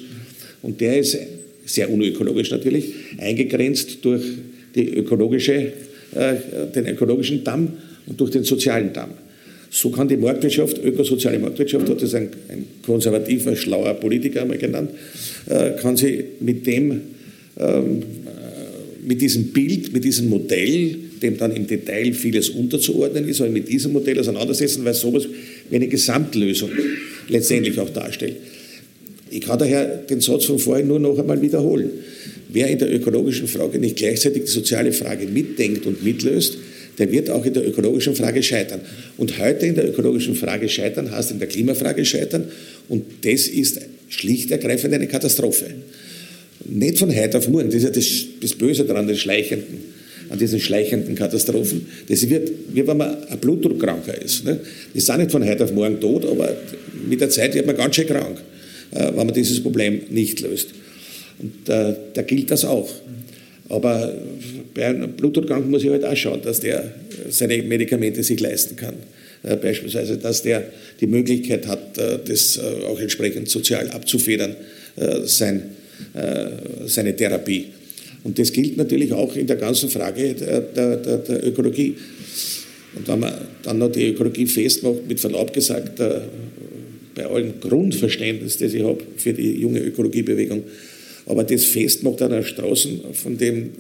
Und der ist sehr unökologisch natürlich, eingegrenzt durch die ökologische, äh, den ökologischen Damm und durch den sozialen Damm. So kann die Marktwirtschaft, ökosoziale Marktwirtschaft, hat das ein, ein konservativer, schlauer Politiker einmal genannt, äh, kann sie mit dem, ähm, mit diesem Bild, mit diesem Modell dem dann im Detail vieles unterzuordnen ist, aber mit diesem Modell auseinandersetzen, weil sowas wie eine Gesamtlösung letztendlich auch darstellt. Ich kann daher den Satz von vorhin nur noch einmal wiederholen. Wer in der ökologischen Frage nicht gleichzeitig die soziale Frage mitdenkt und mitlöst, der wird auch in der ökologischen Frage scheitern. Und heute in der ökologischen Frage scheitern heißt in der Klimafrage scheitern und das ist schlicht ergreifend eine Katastrophe. Nicht von heute auf morgen, das ist ja das, das Böse daran, den Schleichenden an diesen schleichenden Katastrophen. Das wird, wie wenn man ein Blutdruckkranker ist. Ne? Die sind nicht von heute auf morgen tot, aber mit der Zeit wird man ganz schön krank, äh, wenn man dieses Problem nicht löst. Und äh, da gilt das auch. Aber bei einem Blutdruckkranken muss ich halt auch schauen, dass der seine Medikamente sich leisten kann. äh, beispielsweise, dass der die Möglichkeit hat, äh, das äh, auch entsprechend sozial abzufedern, sein, seine Therapie. Und das gilt natürlich auch in der ganzen Frage der, der, der, der Ökologie. Und wenn man dann noch die Ökologie festmacht, mit Verlaub gesagt, bei allem Grundverständnis, das ich habe für die junge Ökologiebewegung, aber das festmacht an einer Straßen, von dem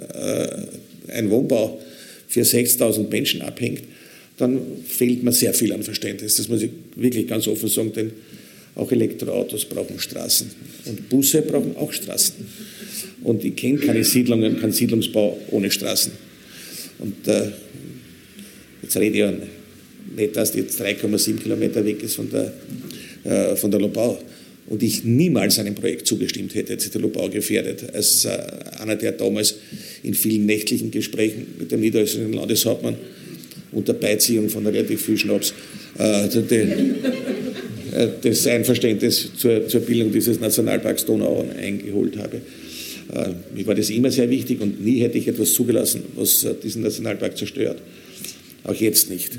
ein Wohnbau für 6.000 Menschen abhängt, dann fehlt mir sehr viel an Verständnis. Das muss ich wirklich ganz offen sagen, denn auch Elektroautos brauchen Straßen und Busse brauchen auch Straßen. Und ich kenne keine Siedlungen, keinen Siedlungsbau ohne Straßen. Und äh, jetzt rede ich ja nicht, dass die jetzt 3,7 Kilometer weg ist von der, äh, von der Lobau. Und ich niemals einem Projekt zugestimmt hätte, hätte sich der Lobau gefährdet, als äh, einer, der damals in vielen nächtlichen Gesprächen mit dem niederösterreichischen Landeshauptmann unter Beiziehung von relativ viel Schnaps äh, die, äh, das Einverständnis zur, zur Bildung dieses Nationalparks Donau eingeholt habe. Äh, mir war das immer sehr wichtig und nie hätte ich etwas zugelassen, was äh, diesen Nationalpark zerstört. Auch jetzt nicht.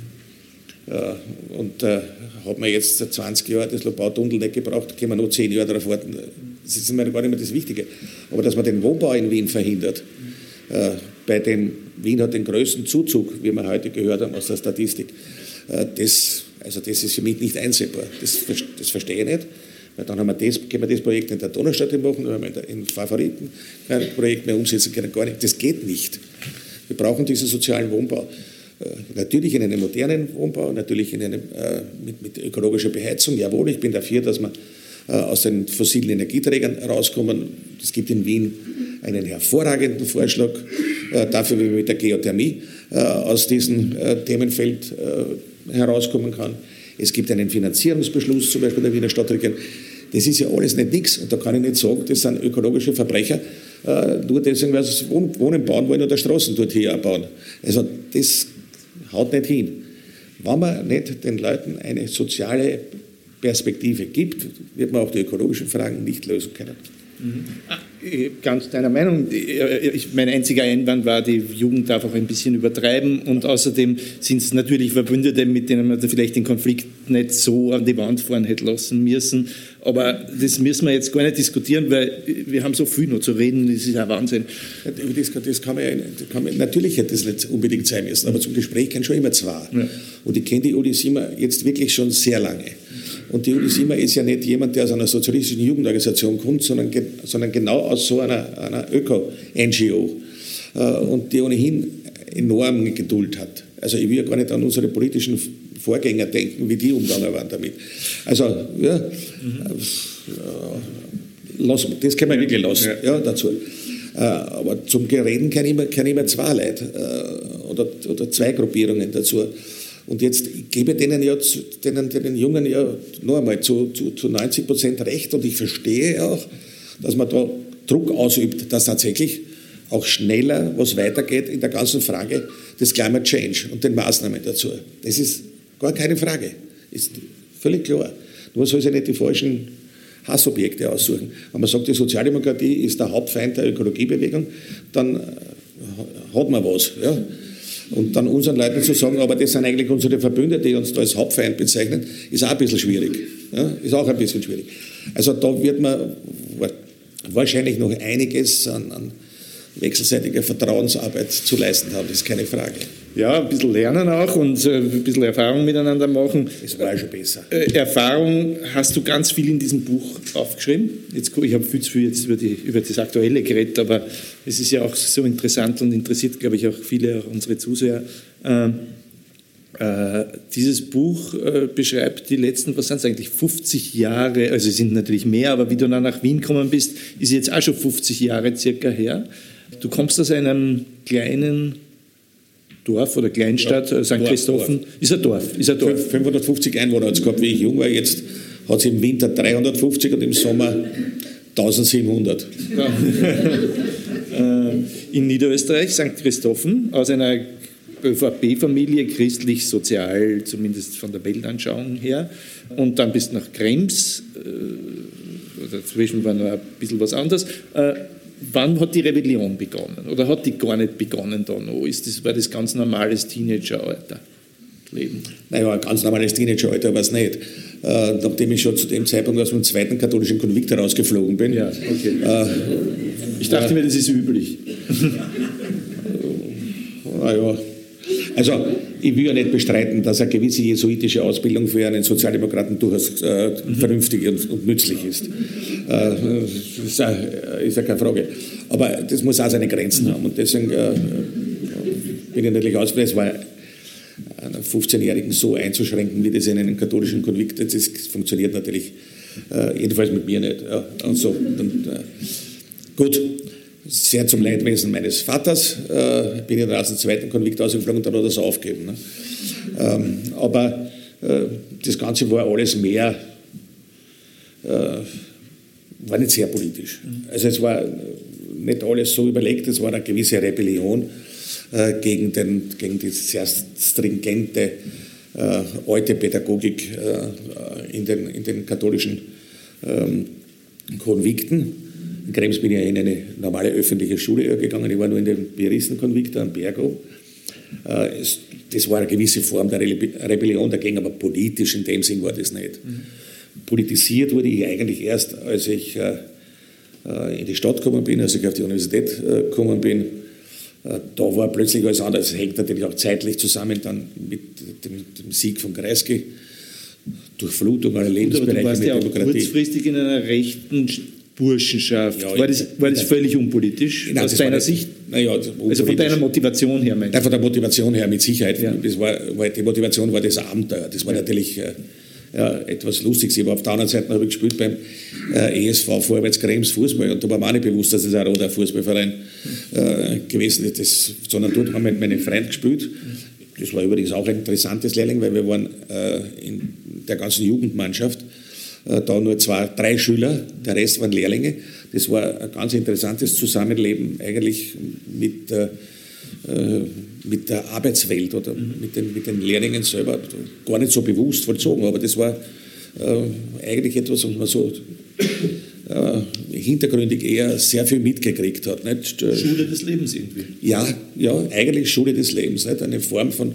Äh, und hat man jetzt seit 20 Jahren das Lobau-Tunnel nicht gebraucht, können wir noch 10 Jahre darauf warten. Das ist mir gar nicht mehr das Wichtige. Aber dass man den Wohnbau in Wien verhindert, bei dem Wien hat den größten Zuzug, wie wir heute gehört haben aus der Statistik, das, also das ist für mich nicht einsehbar. Das, das verstehe ich nicht. Weil dann haben wir das, können wir das Projekt in der Donaustadt machen, dann haben wir in Favoriten kein Projekt mehr umsetzen können, gar nicht. Das geht nicht. Wir brauchen diesen sozialen Wohnbau. Äh, natürlich in einem modernen Wohnbau, natürlich in einem, äh, mit, mit, ökologischer Beheizung. Jawohl, ich bin dafür, dass wir äh, aus den fossilen Energieträgern rauskommen. Es gibt in Wien einen hervorragenden Vorschlag äh, dafür, wie man mit der Geothermie äh, aus diesem äh, Themenfeld herauskommen kann. Es gibt einen Finanzierungsbeschluss, zum Beispiel der Wiener Stadtregierung. Das ist ja alles nicht nichts. Und da kann ich nicht sagen, das sind ökologische Verbrecher, nur deswegen, weil sie Wohnen bauen wollen oder Straßen dort hier bauen. Also das haut nicht hin. Wenn man nicht den Leuten eine soziale Perspektive gibt, wird man auch die ökologischen Fragen nicht lösen können. Mhm. Ganz deiner Meinung. Mein einziger Einwand war, die Jugend darf auch ein bisschen übertreiben und außerdem sind es natürlich Verbündete, mit denen man vielleicht den Konflikt nicht so an die Wand fahren hätte lassen müssen. Aber das müssen wir jetzt gar nicht diskutieren, weil wir haben so viel noch zu reden, das ist ja Wahnsinn. Das, das kann man, das kann man, natürlich hätte das nicht unbedingt sein müssen, aber zum Gespräch kann schon immer zwei. Ja. Und ich kenne die Uli Simmer jetzt wirklich schon sehr lange. Und die Uli Simmer ist ja nicht jemand, der aus einer sozialistischen Jugendorganisation kommt, sondern, sondern genau aus so einer, einer Öko-NGO. Äh, und die ohnehin enorm Geduld hat. Also ich will ja gar nicht an unsere politischen Vorgänger denken, wie die umgegangen waren damit. Also, ja, mhm. lass, das kann man wirklich lassen, ja. ja dazu. Äh, aber zum Gereden kann ich mir, kann ich mir zwei Leute äh, oder, oder zwei Gruppierungen dazu. Und jetzt gebe denen ja, denen, denen Jungen ja noch einmal zu, zu, zu 90 Prozent recht und ich verstehe auch, dass man da Druck ausübt, dass tatsächlich auch schneller was weitergeht in der ganzen Frage des Climate Change und den Maßnahmen dazu. Das ist gar keine Frage. Ist völlig klar. Nur soll sich nicht die falschen Hassobjekte aussuchen. Wenn man sagt, die Sozialdemokratie ist der Hauptfeind der Ökologiebewegung, dann hat man was. Ja? Und dann unseren Leuten zu sagen, aber das sind eigentlich unsere Verbündete, die uns da als Hauptfeind bezeichnen, ist auch ein bisschen schwierig. Ja, ist auch ein bisschen schwierig. Also da wird man wahrscheinlich noch einiges an, an wechselseitiger Vertrauensarbeit zu leisten haben, ist keine Frage. Ja, ein bisschen lernen auch und äh, ein bisschen Erfahrung miteinander machen. Das war schon besser. Äh, Erfahrung hast du ganz viel in diesem Buch aufgeschrieben. Jetzt, ich habe viel zu viel jetzt über, die, über das Aktuelle geredet, aber es ist ja auch so interessant und interessiert, glaube ich, auch viele auch unsere Zuseher. Äh, äh, dieses Buch äh, beschreibt die letzten, was sind es eigentlich, 50 Jahre, also es sind natürlich mehr, aber wie du dann nach Wien gekommen bist, ist jetzt auch schon 50 Jahre circa her. Du kommst aus einem kleinen Dorf oder Kleinstadt, ja, äh, St. Christophen. Ist ein Dorf. Ist ein Dorf. 550 Einwohner hat es gehabt, wie ich jung war. Jetzt hat es im Winter 350 und im Sommer 1700. Ja. Äh, in Niederösterreich, St. Christophen, aus einer ÖVP-Familie, christlich-sozial, zumindest von der Weltanschauung her. Und dann bist du nach Krems, äh, dazwischen war noch ein bisschen was anderes. Wann hat die Rebellion begonnen? Oder hat die gar nicht begonnen da noch? Ist das, war das ganz normales Teenageralter? Leben? Naja, ein ganz normales Teenageralter war es nicht. Äh, nachdem ich schon zu dem Zeitpunkt aus dem zweiten katholischen Konvikt herausgeflogen bin. Ja, okay. Äh, ich dachte äh, mir, das ist üblich. naja. Also, ich will ja nicht bestreiten, dass eine gewisse jesuitische Ausbildung für einen Sozialdemokraten durchaus äh, vernünftig und, und, nützlich ist. Äh, ist, ja, ist ja keine Frage. Aber das muss auch seine Grenzen haben. Und deswegen äh, bin ich natürlich. Es war einen 15-Jährigen so einzuschränken, wie das in einem katholischen Konvikt ist, das funktioniert natürlich äh, jedenfalls mit mir nicht. Ja. Und so. Und, äh, gut, sehr zum Leidwesen meines Vaters äh, bin ich dann aus dem zweiten Konvikt ausgeflogen und dann hat er es aufgegeben. Ne? Ähm, aber äh, das Ganze war alles mehr, äh, war nicht sehr politisch. Also es war nicht alles so überlegt, es war eine gewisse Rebellion äh, gegen, den, gegen die sehr stringente äh, alte Pädagogik äh, in, den, in den katholischen ähm, Konvikten. In Krems bin ich ja in eine normale öffentliche Schule gegangen. Ich war nur in den Piaristenkonvikt am Bergo. Das war eine gewisse Form der Rebellion dagegen, aber politisch in dem Sinn war das nicht. Mhm. Politisiert wurde ich eigentlich erst, als ich in die Stadt gekommen bin, als ich auf die Universität gekommen bin äh, da war plötzlich alles anders. Das hängt natürlich auch zeitlich zusammen dann mit dem, dem Sieg von Kreisky. Durchflutung aller Lebensbereiche du warst ja Demokratie. kurzfristig in einer rechten Burschenschaft. Ja, war, das, war das völlig unpolitisch nein, aus deiner Sicht? Naja, also von deiner Motivation her, meinst du? Von der Motivation her, mit Sicherheit. Ja. Das war, die Motivation war das Abenteuer. Das war ja. natürlich äh, ja, etwas Lustiges. Aber auf der anderen Seite habe ich gespielt beim äh, ESV Vorwärts Krems Fußball und da war mir auch nicht bewusst, dass es ein roter Fußballverein äh, gewesen ist, das, sondern dort haben wir mit meinem Freund gespielt. Das war übrigens auch ein interessantes Lehrling, weil wir waren äh, in der ganzen Jugendmannschaft da nur zwei, drei Schüler, der Rest waren Lehrlinge. Das war ein ganz interessantes Zusammenleben eigentlich mit äh, äh, mit der Arbeitswelt oder mhm. mit, den, mit den Lehrlingen selber gar nicht so bewusst vollzogen, aber das war äh, eigentlich etwas, was man so äh, hintergründig eher sehr viel mitgekriegt hat. Nicht? Schule des Lebens irgendwie. Ja, ja, eigentlich Schule des Lebens, nicht? eine Form von,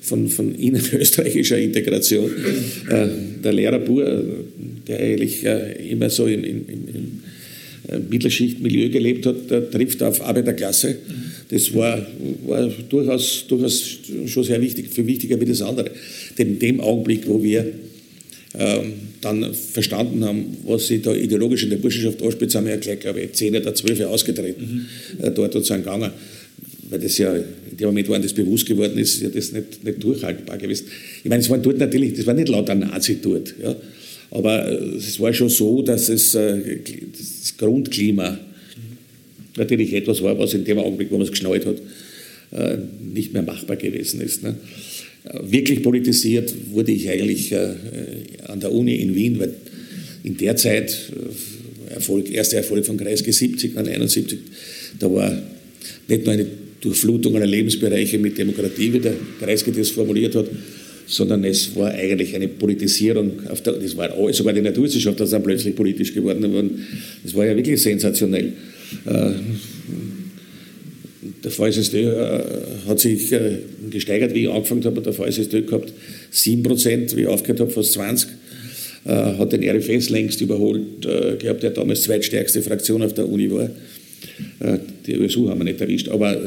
von, von innenösterreichischer Integration. Äh, der Lehrer Bur, der eigentlich äh, immer so in, in äh, Mittelschichtmilieu gelebt hat, der trifft auf Arbeiterklasse. Das war, war durchaus, durchaus schon sehr wichtig, viel wichtiger wie das andere. Denn in dem Augenblick, wo wir ähm, dann verstanden haben, was sie da ideologisch in der Burschenschaft anspielt, haben wir ja gleich, glaube ich, 10 oder 12 ausgetreten, mhm. äh, dort und sind gegangen. Weil das ja, in dem Moment, wo das bewusst geworden ist, ist ja das nicht, nicht durchhaltbar gewesen. Ich meine, es war dort natürlich, das war nicht lauter Nazi dort, ja. Aber äh, es war schon so, dass es äh, das Grundklima natürlich etwas war, was in dem Augenblick, wo man es geschnallt hat, äh, nicht mehr machbar gewesen ist. Ne? Wirklich politisiert wurde ich eigentlich an der Uni in Wien, weil in der Zeit, Erfolg, erster Erfolg von Kreisky 70, dann 71, da war nicht nur eine Durchflutung aller Lebensbereiche mit Demokratie, wie der Kreisky das formuliert hat, sondern es war eigentlich eine Politisierung, der, das war sogar die Naturwissenschaft, das dann plötzlich politisch geworden. Das war ja wirklich sensationell. Äh, der VSSD äh, hat sich äh, gesteigert, wie ich angefangen habe, der VSSD gehabt 7%, wie ich aufgehört habe, fast 20%. Hat den RFS längst überholt gehabt, der damals zweitstärkste Fraktion auf der Uni war. Die USU haben wir nicht erwischt, aber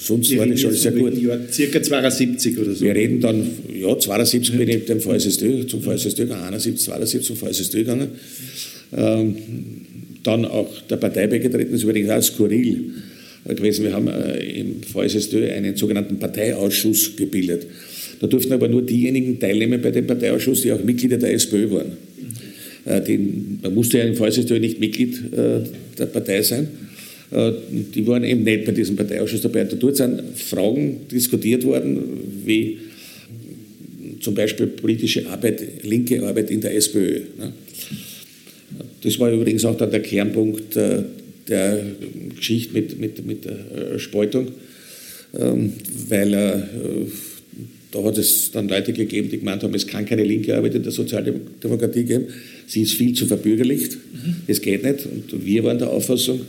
sonst war das schon sehr gut. Jahr, circa 72 oder so. Wir reden dann, ja, 72 ja. bin ich mit dem VSSD, zum VSSD gegangen, 71, 72 zum VSSD gegangen. Ähm, dann auch der Partei beigetreten ist, übrigens auch skurril gewesen. Wir haben äh, im VSSD einen sogenannten Parteiausschuss gebildet. Da durften aber nur diejenigen teilnehmen bei dem Parteiausschuss, die auch Mitglieder der SPÖ waren. Äh, die, man musste ja im VSSD nicht Mitglied äh, der Partei sein. Die waren eben nicht bei diesem Parteiausschuss dabei. Da dort sind Fragen diskutiert worden, wie zum Beispiel politische Arbeit, linke Arbeit in der SPÖ. Ne? Das war übrigens auch dann der Kernpunkt äh, der Geschichte mit, mit, mit der äh, Spaltung, ähm, weil äh, da hat es dann Leute gegeben, die gemeint haben, es kann keine linke Arbeit in der Sozialdemokratie geben. Sie ist viel zu verbürgerlicht. Es mhm. geht nicht. Und wir waren der Auffassung,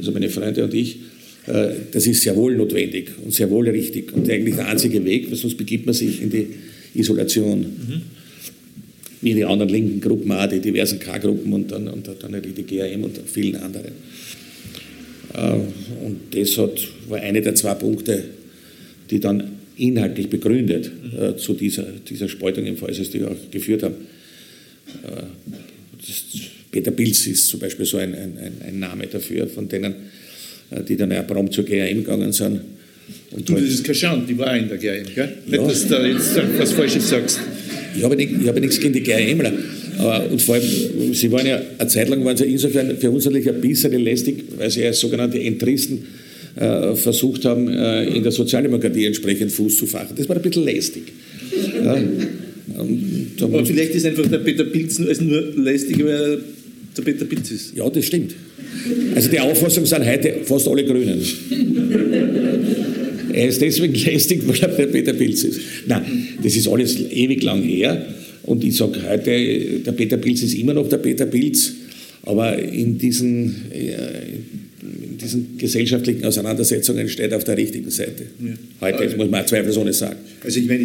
also meine Freunde und ich, das ist sehr wohl notwendig und sehr wohl richtig und eigentlich der einzige Weg, weil sonst begibt man sich in die Isolation. Mhm. Wie die anderen linken Gruppen auch, die diversen K-Gruppen und dann, und dann die GAM und vielen anderen. Und das hat, war eine der zwei Punkte, die dann inhaltlich begründet äh, zu dieser, dieser Spaltung im Falls, die auch geführt haben. Äh, Peter Pilz ist zum Beispiel so ein, ein, ein Name dafür, von denen, äh, die dann ja prompt zur GAM gegangen sind. Und du, das ist keine Schande, die war in der GAM, gell? Ja. Nicht, dass du da jetzt was Falsches sagst. Ich habe, nicht, ich habe nichts gegen die GAMler. Und vor allem, sie waren ja, eine Zeit lang waren sie insofern für uns natürlich ein bisschen lästig, weil sie als sogenannte Entristen äh, versucht haben, äh, in der Sozialdemokratie entsprechend Fuß zu fachen. Das war ein bisschen lästig. Ja. Aber vielleicht ist einfach der Peter Pilz nur, also nur lästig, weil er der Peter Pilz ist. Ja, das stimmt. Also die Auffassung sind heute fast alle Grünen. er ist deswegen lästig, weil er der Peter Pilz ist. Nein, das ist alles ewig lang her. Und ich sage heute, der Peter Pilz ist immer noch der Peter Pilz. Aber in diesen, äh, in diesen gesellschaftlichen Auseinandersetzungen steht er auf der richtigen Seite. Ja. Heute das muss man zweifelsohne sagen. Also ich meine,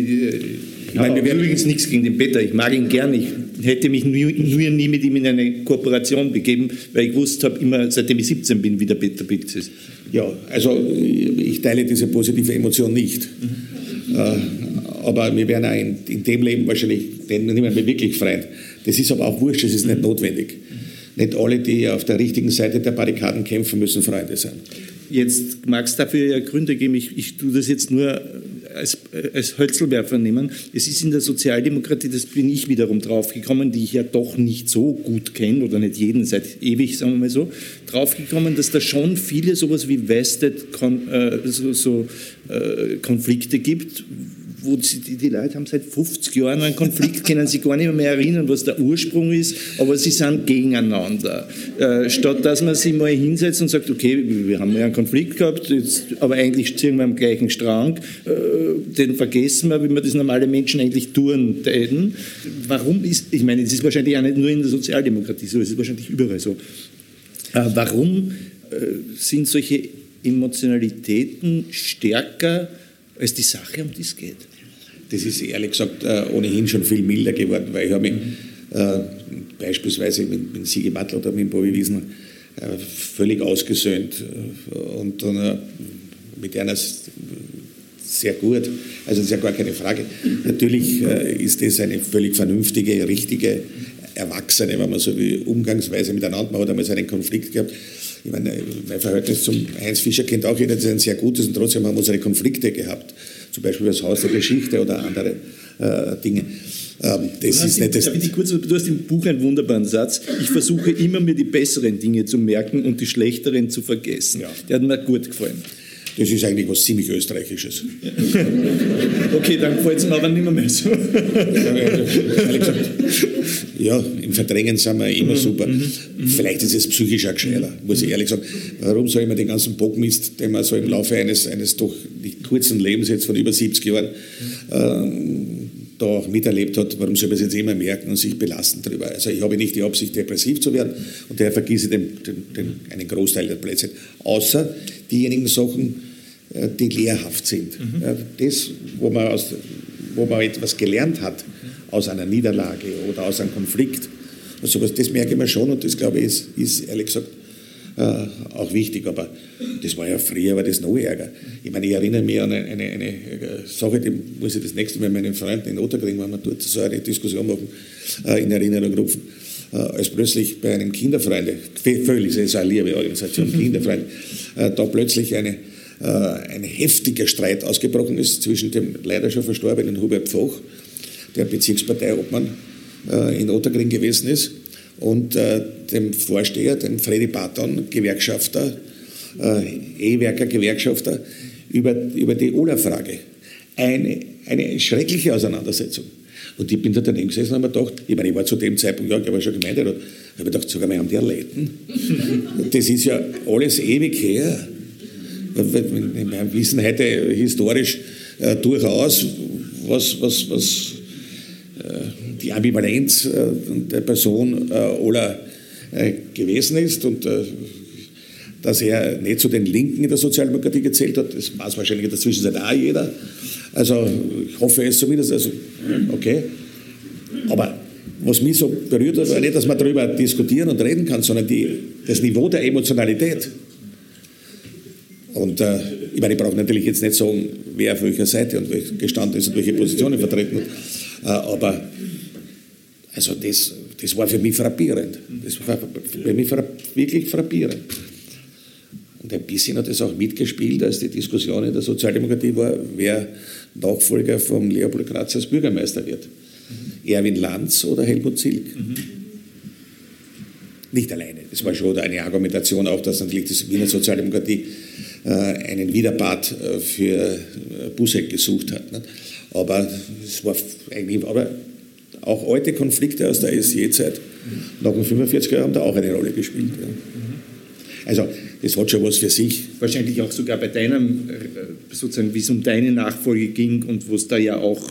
ich, meine, wir haben übrigens nichts gegen den Peter. Ich mag ihn gern. Ich hätte mich nur, nur nie mit ihm in eine Kooperation begeben, weil ich gewusst habe, immer seitdem ich 17 bin, wie der Peter Pilz ist. Ja, also ich teile diese positive Emotion nicht. Mhm. Äh, aber wir werden auch in, in dem Leben wahrscheinlich niemand mehr wirklich Freund. Das ist aber auch wurscht, das ist nicht notwendig. Nicht alle, die auf der richtigen Seite der Barrikaden kämpfen, müssen Freunde sein. Jetzt mag es dafür ja Gründe geben, ich, ich tue das jetzt nur als, als Hölzelwerfer nehmen. Es ist in der Sozialdemokratie, das bin ich wiederum draufgekommen, die ich ja doch nicht so gut kenne oder nicht jeden seit ewig, sagen wir mal so, draufgekommen, dass da schon viele sowas wie Vested Kon, äh, so, so äh, Konflikte gibt, wo die, die Leute haben seit 50 Jahren einen Konflikt, können sich gar nicht mehr erinnern, was der Ursprung ist, aber sie sind gegeneinander. Äh, statt dass man sich mal hinsetzt und sagt, okay, wir haben ja einen Konflikt gehabt, jetzt, aber eigentlich ziehen wir am gleichen Strang, äh, den vergessen wir, wie wir das normale Menschen eigentlich tun täten. Warum ist, ich meine, es ist wahrscheinlich auch nicht nur in der Sozialdemokratie so, es ist wahrscheinlich überall so. Äh, warum äh, sind solche Emotionalitäten stärker als die Sache, um die es geht? Das ist ehrlich gesagt äh, ohnehin schon viel milder geworden, weil ich habe mich äh, beispielsweise mit, mit Sigi Mattler oder mit Bobby Wiesner äh, völlig ausgesöhnt und dann mit einer sehr gut. Also das ist ja gar keine Frage. Natürlich ist das eine völlig vernünftige, richtige, erwachsene, wenn man so wie Umgangsweise miteinander. Man hat einmal seinen Konflikt gehabt. Ich meine, mein Verhältnis zum Heinz Fischer kennt auch jeder, das ist ein sehr gutes und trotzdem haben wir unsere Konflikte gehabt zum Beispiel das Haus der Geschichte oder andere äh, Dinge. Ähm, das ist nicht das kurz, du hast im Buch einen wunderbaren Satz. Ich versuche immer, mir die besseren Dinge zu merken und die schlechteren zu vergessen. Ja. Der hat mir gut gefallen. Das ist eigentlich was ziemlich Österreichisches. okay, dann gefällt es mir aber nicht mehr so. ja, im Verdrängen sind wir immer mhm, super. Mhm, mhm. Vielleicht ist es psychisch auch gescheiter, muss ich ehrlich sagen. Warum soll ich mir den ganzen Bockmist, den man so im Laufe eines, eines doch nicht kurzen Lebens jetzt von über 70 Jahren ähm, da auch miterlebt hat, warum soll man es jetzt immer merken und sich belasten darüber? Also ich habe nicht die Absicht, depressiv zu werden und daher vergieße den, den, den, einen Großteil der Plätze. Außer diejenigen Sachen, äh, die lehrhaft sind. Mhm. Das, wo man, aus, wo man etwas gelernt hat aus einer Niederlage oder aus einem Konflikt, also das merke ich mir schon und das glaube ich ist, ist ehrlich gesagt äh, auch wichtig. Aber das war ja früher, war das noch ärger. Ich meine, ich erinnere mich an eine, eine, eine Sache, die muss ich das nächste Mal meinen Freunden in Otterkring, wenn wir dort so eine Diskussion machen, äh, in Erinnerung rufen. Äh, als plötzlich bei einem Kinderfreunde, völlig, das ist eine liebe Organisation, Kinderfreunde, äh, da plötzlich eine, äh, ein heftiger Streit ausgebrochen ist zwischen dem leider schon verstorbenen Hubert Pfoch, der Bezirksparteiobmann äh, in Otterkring gewesen ist, und äh, dem Vorsteher, dem Freddy Barton, Gewerkschafter, äh, E-Werker, Gewerkschafter, über, über die Ola-Frage. Eine, eine schreckliche Auseinandersetzung. Und ich bin da daneben gesessen und habe mir gedacht, ich meine, ich war zu dem Zeitpunkt, ja, ich war schon Gemeinderat, ich habe gedacht, sogar wir haben die erleiden. Das ist ja alles ewig her. Wir wissen heute historisch äh, durchaus, was, was, was äh, die Ambivalenz äh, der Person äh, Ola gewesen ist. Und dass er nicht zu den Linken in der Sozialdemokratie gezählt hat. Das weiß wahrscheinlich in der Zwischenzeit auch jeder. Also ich hoffe es zumindest. Also, okay. Aber was mich so berührt hat, war nicht, dass man darüber diskutieren und reden kann, sondern die, das Niveau der Emotionalität. Und äh, ich meine, ich brauche natürlich jetzt nicht sagen, wer auf welcher Seite und welche gestanden ist und welche Positionen vertreten hat. Äh, aber also das, das war für mich frappierend. Das war für mich wirklich frappierend. Und ein bisschen hat es auch mitgespielt, als die Diskussion in der Sozialdemokratie war, wer Nachfolger von Leopold Kratz als Bürgermeister wird. Mhm. Erwin Lanz oder Helmut Zilk. Mhm. Nicht alleine. Es war schon eine Argumentation auch, dass natürlich die Wiener Sozialdemokratie äh, einen Widerpart äh, für äh, Busek gesucht hat. Aber es war eigentlich, aber auch alte Konflikte aus der SJ-Zeit nach den 45er haben da auch eine Rolle gespielt. Ja. Also das hat schon was für sich. Wahrscheinlich auch sogar bei deinem, sozusagen, wie es um deine Nachfolge ging und wo es da ja auch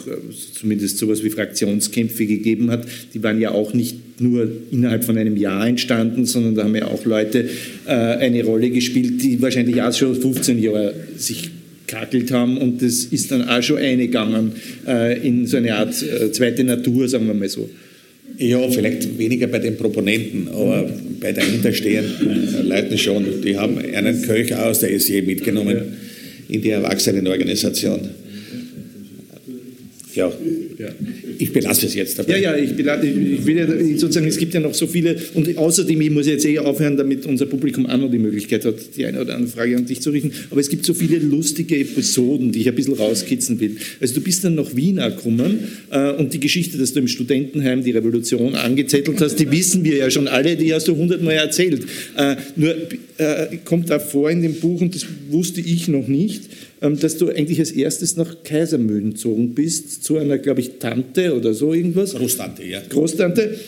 zumindest sowas wie Fraktionskämpfe gegeben hat, die waren ja auch nicht nur innerhalb von einem Jahr entstanden, sondern da haben ja auch Leute äh, eine Rolle gespielt, die wahrscheinlich auch schon 15 Jahre sich kackelt haben und das ist dann auch schon eingegangen äh, in so eine Art äh, zweite Natur, sagen wir mal so. Ja, vielleicht weniger bei den Proponenten, aber bei dahinterstehenden Leuten schon. Die haben einen Köch aus der SJ mitgenommen in die Erwachsenenorganisation. Ja, ich belasse es jetzt dabei. Ja, ja, ich, belasse, ich will ja sozusagen, es gibt ja noch so viele und außerdem, ich muss jetzt eh aufhören, damit unser Publikum auch noch die Möglichkeit hat, die eine oder andere Frage an dich zu richten, aber es gibt so viele lustige Episoden, die ich ein bisschen rauskitzeln will. Also du bist dann nach Wien gekommen äh, und die Geschichte, dass du im Studentenheim die Revolution angezettelt hast, die wissen wir ja schon alle, die hast du hundertmal erzählt. Äh, nur äh, kommt da vor in dem Buch, und das wusste ich noch nicht, dass du eigentlich als erstes nach Kaisermühlen gezogen bist, zu einer, glaube ich, Tante oder so irgendwas. Großtante, ja. Großtante.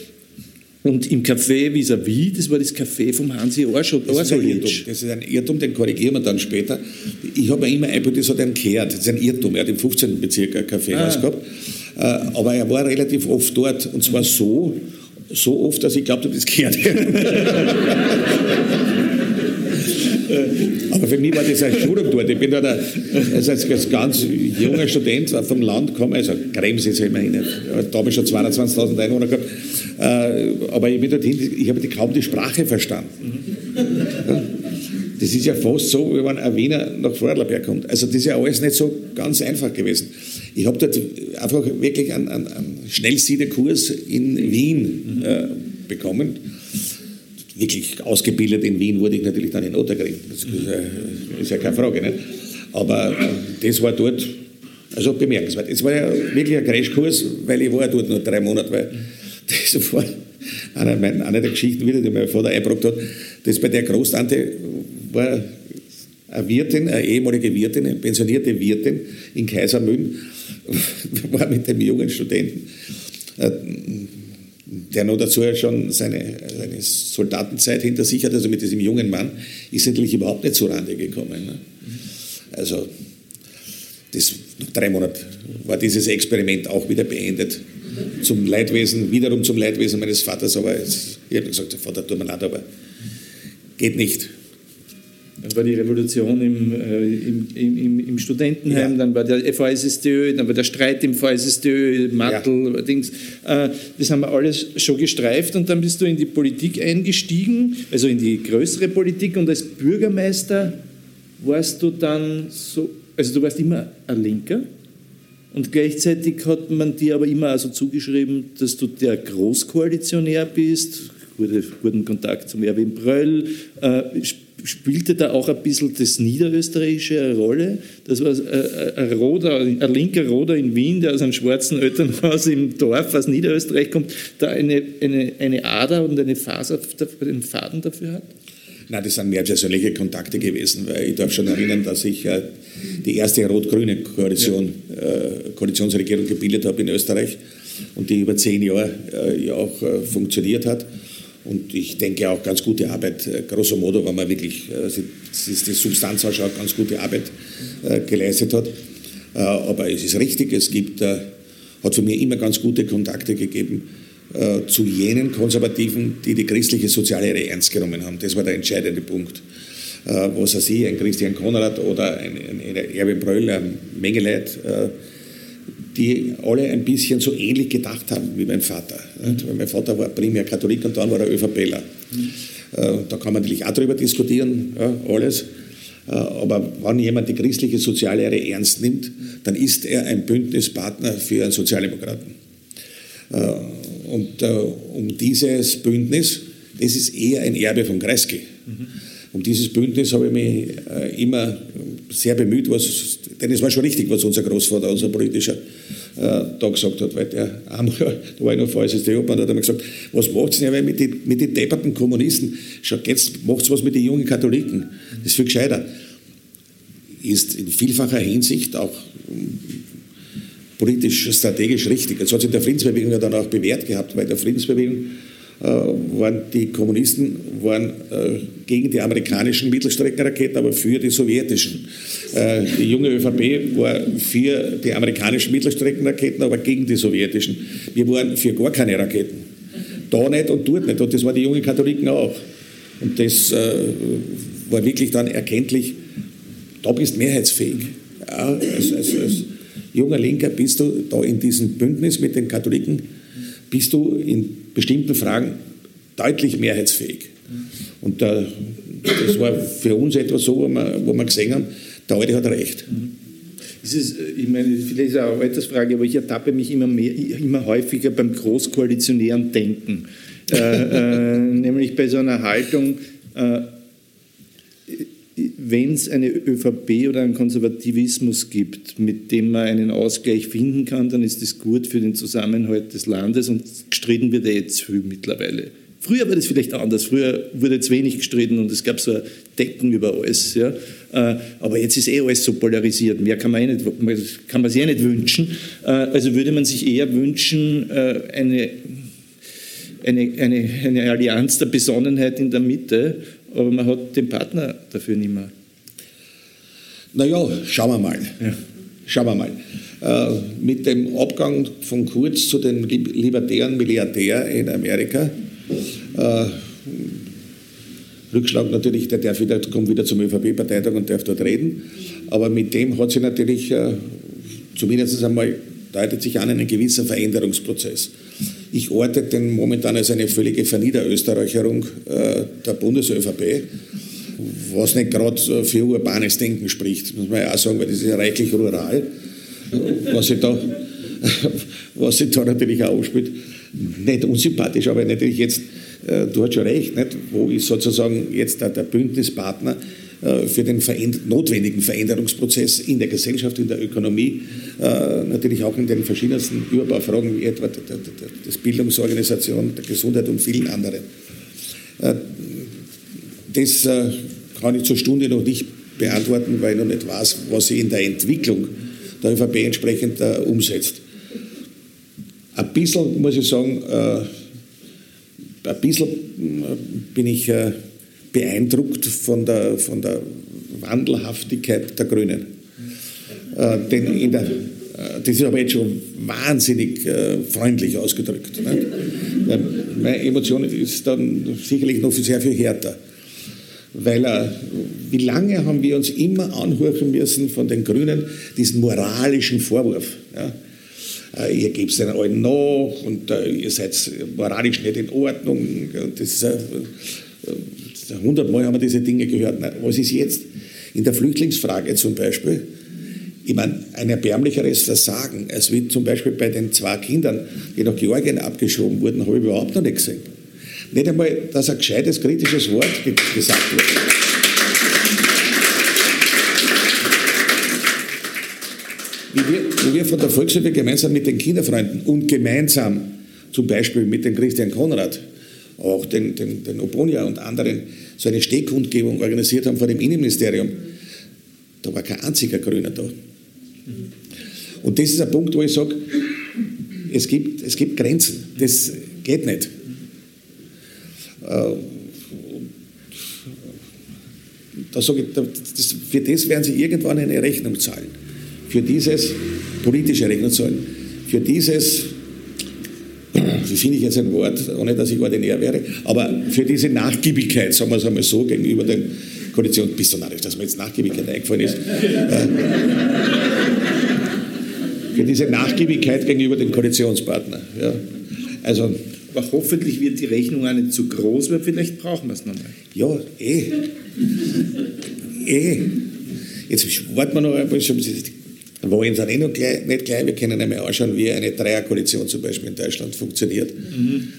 Und im Café vis-à-vis, das war das Café vom Hansi Orscholitsch. Das, das ist ein Irrtum, den korrigieren wir dann später. Ich habe mir immer eingebildet, das hat einen gehört. Das ist ein Irrtum. Er hat im 15. Bezirk ein Kaffeehaus ah. gehabt. Äh, aber er war relativ oft dort. Und zwar so, so oft, dass ich glaube, das gehört. Aber für mich war das eine Schulung dort. Ich bin dort also als ganz junger Student vom Land gekommen, also Krems ist immerhin, da habe ich schon 22.000 Einwohner gehabt, äh, aber ich bin dorthin, ich habe kaum die Sprache verstanden. Das ist ja fast so, wie wenn ein Wiener nach Vorarlberg kommt. Also das ist ja alles nicht so ganz einfach gewesen. Ich habe dort einfach wirklich einen, einen, einen Schnellsiederkurs in Wien äh, bekommen wirklich ausgebildet in Wien wurde ich natürlich dann in Ottergring. Das ist ja, ist ja keine Frage. Nicht? Aber äh, das war dort also bemerkenswert. Es war ja wirklich ein Crashkurs, weil ich war dort nur drei Monate, weil das war eine, meine, eine der Geschichten wieder, die mein Vater eingebracht hat. Das bei der Großtante war eine Wirtin, eine ehemalige Wirtin, eine pensionierte Wirtin in Kaisermühlen, war mit dem jungen Studenten äh, der noch dazu schon seine, seine Soldatenzeit hinter sich hat, also mit diesem jungen Mann, ist natürlich überhaupt nicht zu Rande gekommen. Ne? Also, das, nach drei Monaten war dieses Experiment auch wieder beendet. Zum Leidwesen, wiederum zum Leidwesen meines Vaters, aber jetzt, ich habe gesagt, Vater, tut mir leid, aber geht nicht. Dann war die Revolution im, äh, im, im, im, Studentenheim, ja. dann war der VSSDÖ, dann war der Streit im VSSDÖ, Mattel, ja. Dings. Äh, das haben wir alles schon gestreift und dann bist du in die Politik eingestiegen, also in die größere Politik und als Bürgermeister warst du dann so, also du warst immer ein Linker und gleichzeitig hat man dir aber immer also zugeschrieben, dass du der Großkoalitionär bist, guten Kontakt zum Erwin Bröll, äh, spielte da auch ein bisschen das Niederösterreichische eine Rolle. Das war äh, ein, Roder, ein linker Roder in Wien, der aus einem schwarzen Elternhaus im Dorf aus Niederösterreich kommt, da eine, eine, eine Ader und eine Faser, einen Faden dafür hat? Nein, das sind mehr persönliche Kontakte gewesen, weil ich darf schon erinnern, dass ich äh, die erste rot-grüne Koalition, äh, Koalitionsregierung gebildet habe in Österreich und die über zehn Jahre äh, ja auch äh, funktioniert hat. Und ich denke auch ganz gute Arbeit, äh, grosso modo, wenn man wirklich äh, die Substanz anschaut, ganz gute Arbeit äh, geleistet hat. Aber es ist richtig, es gibt, hat von mir immer ganz gute Kontakte gegeben zu jenen Konservativen, die die christliche Soziallehre ernst genommen haben. Das war der entscheidende Punkt. was weiß ich, ein Christian Konrad oder ein, ein Erwin Bröll, eine Menge Leute, die alle ein bisschen so ähnlich gedacht haben wie mein Vater. Mhm. Mein Vater war primär Katholik und dann war er ÖVPler. Mhm. Da kann man natürlich auch darüber diskutieren, ja, alles. Aber wenn jemand die christliche Soziallehre ernst nimmt, dann ist er ein Bündnispartner für einen Sozialdemokraten. Und um dieses Bündnis, das ist eher ein Erbe von Kreisky. Mhm. Um dieses Bündnis habe ich mich immer sehr bemüht, was, denn es war schon richtig, was unser Großvater, unser politischer äh, da gesagt hat, weil der einmal, da war ich noch VSSD Obmann, da hat mir gesagt, was macht ihr denn mit den mit die depperten Kommunisten? Schaut, jetzt macht was mit den jungen Katholiken. Das ist viel gescheiter. Ist in vielfacher Hinsicht auch hm, politisch, strategisch richtig. Das hat sich in der Friedensbewegung ja dann auch bewährt gehabt, weil der Friedensbewegung äh, waren die Kommunisten waren äh, gegen die amerikanischen Mittelstreckenraketen, aber für die sowjetischen. Äh, die junge ÖVP war für die amerikanischen Mittelstreckenraketen, aber gegen die sowjetischen. Wir waren für gar keine Raketen. Da nicht und dort nicht. Und das waren die jungen Katholiken auch. Und das war wirklich dann erkenntlich, da bist du mehrheitsfähig. Ja, als, als, als junger Linker bist du da in diesem Bündnis mit den Katholiken, bist du in bestimmten Fragen deutlich mehrheitsfähig. Und da, das war für uns etwas so, wo wir, wo wir gesehen haben, der Alte hat recht. Es, ich meine, vielleicht ist es eine Altersfrage, aber ich ertappe mich immer, mehr, immer häufiger beim großkoalitionären Denken. äh, äh, nämlich bei so einer Haltung, äh, wenn es eine ÖVP oder einen Konservativismus gibt, mit dem man einen Ausgleich finden kann, dann ist das gut für den Zusammenhalt des Landes und gestritten wird er jetzt viel mittlerweile. Früher war das vielleicht anders. Früher wurde jetzt wenig gestritten und es gab so Decken über alles. Ja. Äh, aber jetzt ist eh alles so polarisiert. Mehr kann man, eh nicht, kann man sich eh nicht wünschen. Äh, also würde man sich eher wünschen, äh, eine, eine, eine, eine Allianz der Besonnenheit in der Mitte aber man hat den Partner dafür nicht mehr. Naja, schauen wir mal. Ja. Schauen wir mal. Äh, mit dem Abgang von Kurz zu den libertären Milliardär in Amerika, äh, Rückschlag natürlich, der darf wieder, kommt wieder zum ÖVP-Parteitag und darf dort reden, aber mit dem hat sich natürlich äh, zumindest einmal deutet sich an ein gewisser Veränderungsprozess. Ich orte den momentan als eine völlige Verniederösterreicherung äh, der Bundes-ÖVP, was nicht gerade für urbanes Denken spricht, muss man ja auch sagen, weil das ist ja reichlich rural, was sich da, was sich da natürlich auch aufspielt. Nicht unsympathisch, aber natürlich jetzt, äh, du hast schon recht, nicht? wo ist sozusagen jetzt der, der Bündnispartner, äh, für den notwendigen Veränderungsprozess in der Gesellschaft, in der Ökonomie, äh, natürlich auch in den verschiedensten Überbaufragen wie etwa der Bildungsorganisation, der Gesundheit und vielen anderen. Äh, das kann ich zur Stunde noch nicht beantworten, weil ich noch nicht weiß, was sie in der Entwicklung der ÖVP entsprechend umsetzt. Ein bisschen, muss ich sagen, ein bisschen bin ich beeindruckt von der, von der Wandelhaftigkeit der Grünen. Äh, denn in der, äh, das ist aber jetzt schon wahnsinnig äh, freundlich ausgedrückt. Ne? Meine Emotion ist dann sicherlich noch sehr viel härter. Weil äh, wie lange haben wir uns immer anhören müssen von den Grünen diesen moralischen Vorwurf. Ja? Äh, ihr gebt es den allen nach und äh, ihr seid moralisch nicht in Ordnung. Das ist hundertmal haben wir diese Dinge gehört. Was ist jetzt? In der Flüchtlingsfrage zum Beispiel, ich meine, ein erbärmlicheres Versagen, als wie zum Beispiel bei den zwei Kindern, die nach Georgien abgeschoben wurden, habe ich überhaupt noch nicht gesehen. Nicht einmal, dass ein gescheites kritisches Wort gesagt wird. Wie wir, wie wir von der Volkshilfe gemeinsam mit den Kinderfreunden und gemeinsam zum Beispiel mit dem Christian Konrad auch den, den, den Obonia und anderen so eine Stehkundgebung organisiert haben vor dem Innenministerium, da war kein einziger Grüner da. Und das ist ein Punkt, wo ich sage, es gibt, es gibt Grenzen. Das geht nicht. Äh, da sage ich, das, für das werden sie irgendwann eine Rechnung zahlen. Für dieses politische Rechnung zahlen. Für dieses finde ich jetzt ein Wort, ohne dass ich ordinär wäre, aber für diese Nachgiebigkeit, sagen wir es einmal so, gegenüber den Koalitionen, bist du narrisch, dass mir jetzt Nachgiebigkeit eingefallen ist, äh, für diese Nachgiebigkeit gegenüber den Koalitionspartnern. Ja. Also, aber hoffentlich wird die Rechnung auch nicht zu groß, weil vielleicht brauchen wir es nochmal. Ja, eh. eh. Jetzt warten wir noch ein bisschen. Wollen sind eh noch gleich, nicht gleich. Wir können einmal anschauen, wie eine Dreierkoalition zum Beispiel in Deutschland funktioniert. Mhm.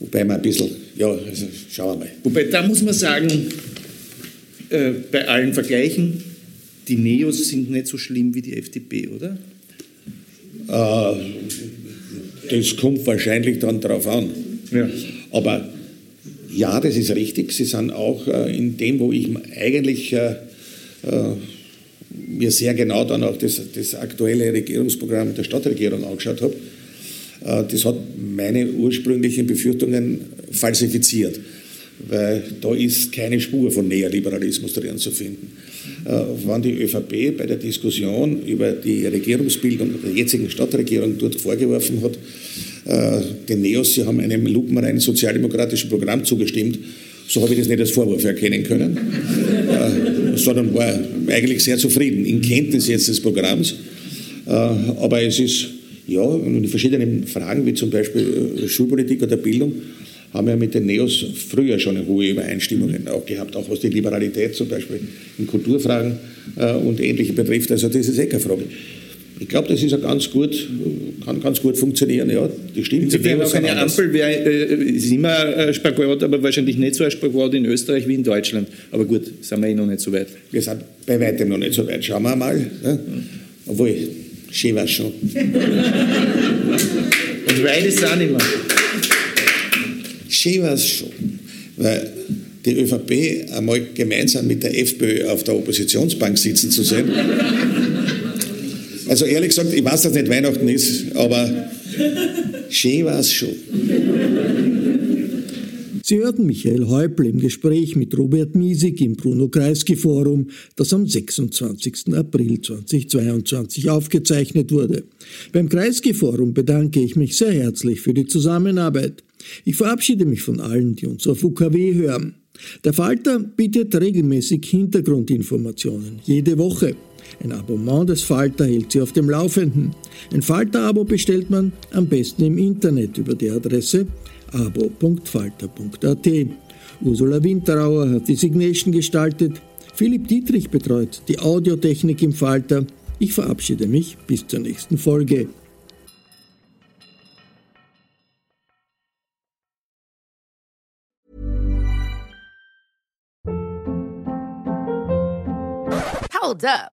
Wobei man ein bisschen, ja, also schauen wir mal. Wobei da muss man sagen, äh, bei allen Vergleichen, die Neos sind nicht so schlimm wie die FDP, oder? Äh, das kommt wahrscheinlich dann darauf an. Ja. Aber ja, das ist richtig. Sie sind auch äh, in dem, wo ich eigentlich äh, äh, mir sehr genau dann auch das, das aktuelle Regierungsprogramm der Stadtregierung angeschaut habe, äh, das hat meine ursprünglichen Befürchtungen falsifiziert, weil da ist keine Spur von Neoliberalismus drin zu finden. Äh, wann die ÖVP bei der Diskussion über die Regierungsbildung der jetzigen Stadtregierung dort vorgeworfen hat, äh, den Neos, sie haben einem lupenreinen sozialdemokratischen Programm zugestimmt, so habe ich das nicht als Vorwurf erkennen können, sondern war eigentlich sehr zufrieden in Kenntnis jetzt des Programms. Äh, aber es ist, ja, in verschiedenen Fragen, wie zum Beispiel äh, Schulpolitik oder Bildung, haben wir mit den Neos früher schon eine hohe Übereinstimmungen auch gehabt, auch was die Liberalität zum Beispiel in Kulturfragen äh, und Ähnliche betrifft. Also das ist eh keine Frage. Ich glaube, das ist ja ganz gut, kann ganz gut funktionieren. Ja, die stimmt. Insofern auch eine Ampel wäre, äh, ist immer ein Spagat, aber wahrscheinlich nicht so ein Spagat in Österreich wie in Deutschland. Aber gut, sind wir eh noch nicht so weit. Wir sind bei weitem noch nicht so weit. Schauen wir mal. Ne? Obwohl, schön war schon. Und weit ist es auch nicht mehr. Schön war es schon. Weil die ÖVP einmal gemeinsam mit der FPÖ auf der Oppositionsbank sitzen zu sehen. Also ehrlich gesagt, ich weiß, dass nicht Weihnachten ist, aber schön war es schon. Sie hörten Michael Häupl im Gespräch mit Robert Miesig im Bruno Kreisky Forum, das am 26. April 2022 aufgezeichnet wurde. Beim Kreisky Forum bedanke ich mich sehr herzlich für die Zusammenarbeit. Ich verabschiede mich von allen, die uns auf UKW hören. Der Falter bietet regelmäßig Hintergrundinformationen, jede Woche. Ein Abonnement des Falter hält Sie auf dem Laufenden. Ein Falter-Abo bestellt man am besten im Internet über die Adresse abo.falter.at. Ursula Winterauer hat die Signation gestaltet. Philipp Dietrich betreut die Audiotechnik im Falter. Ich verabschiede mich bis zur nächsten Folge. Hold up.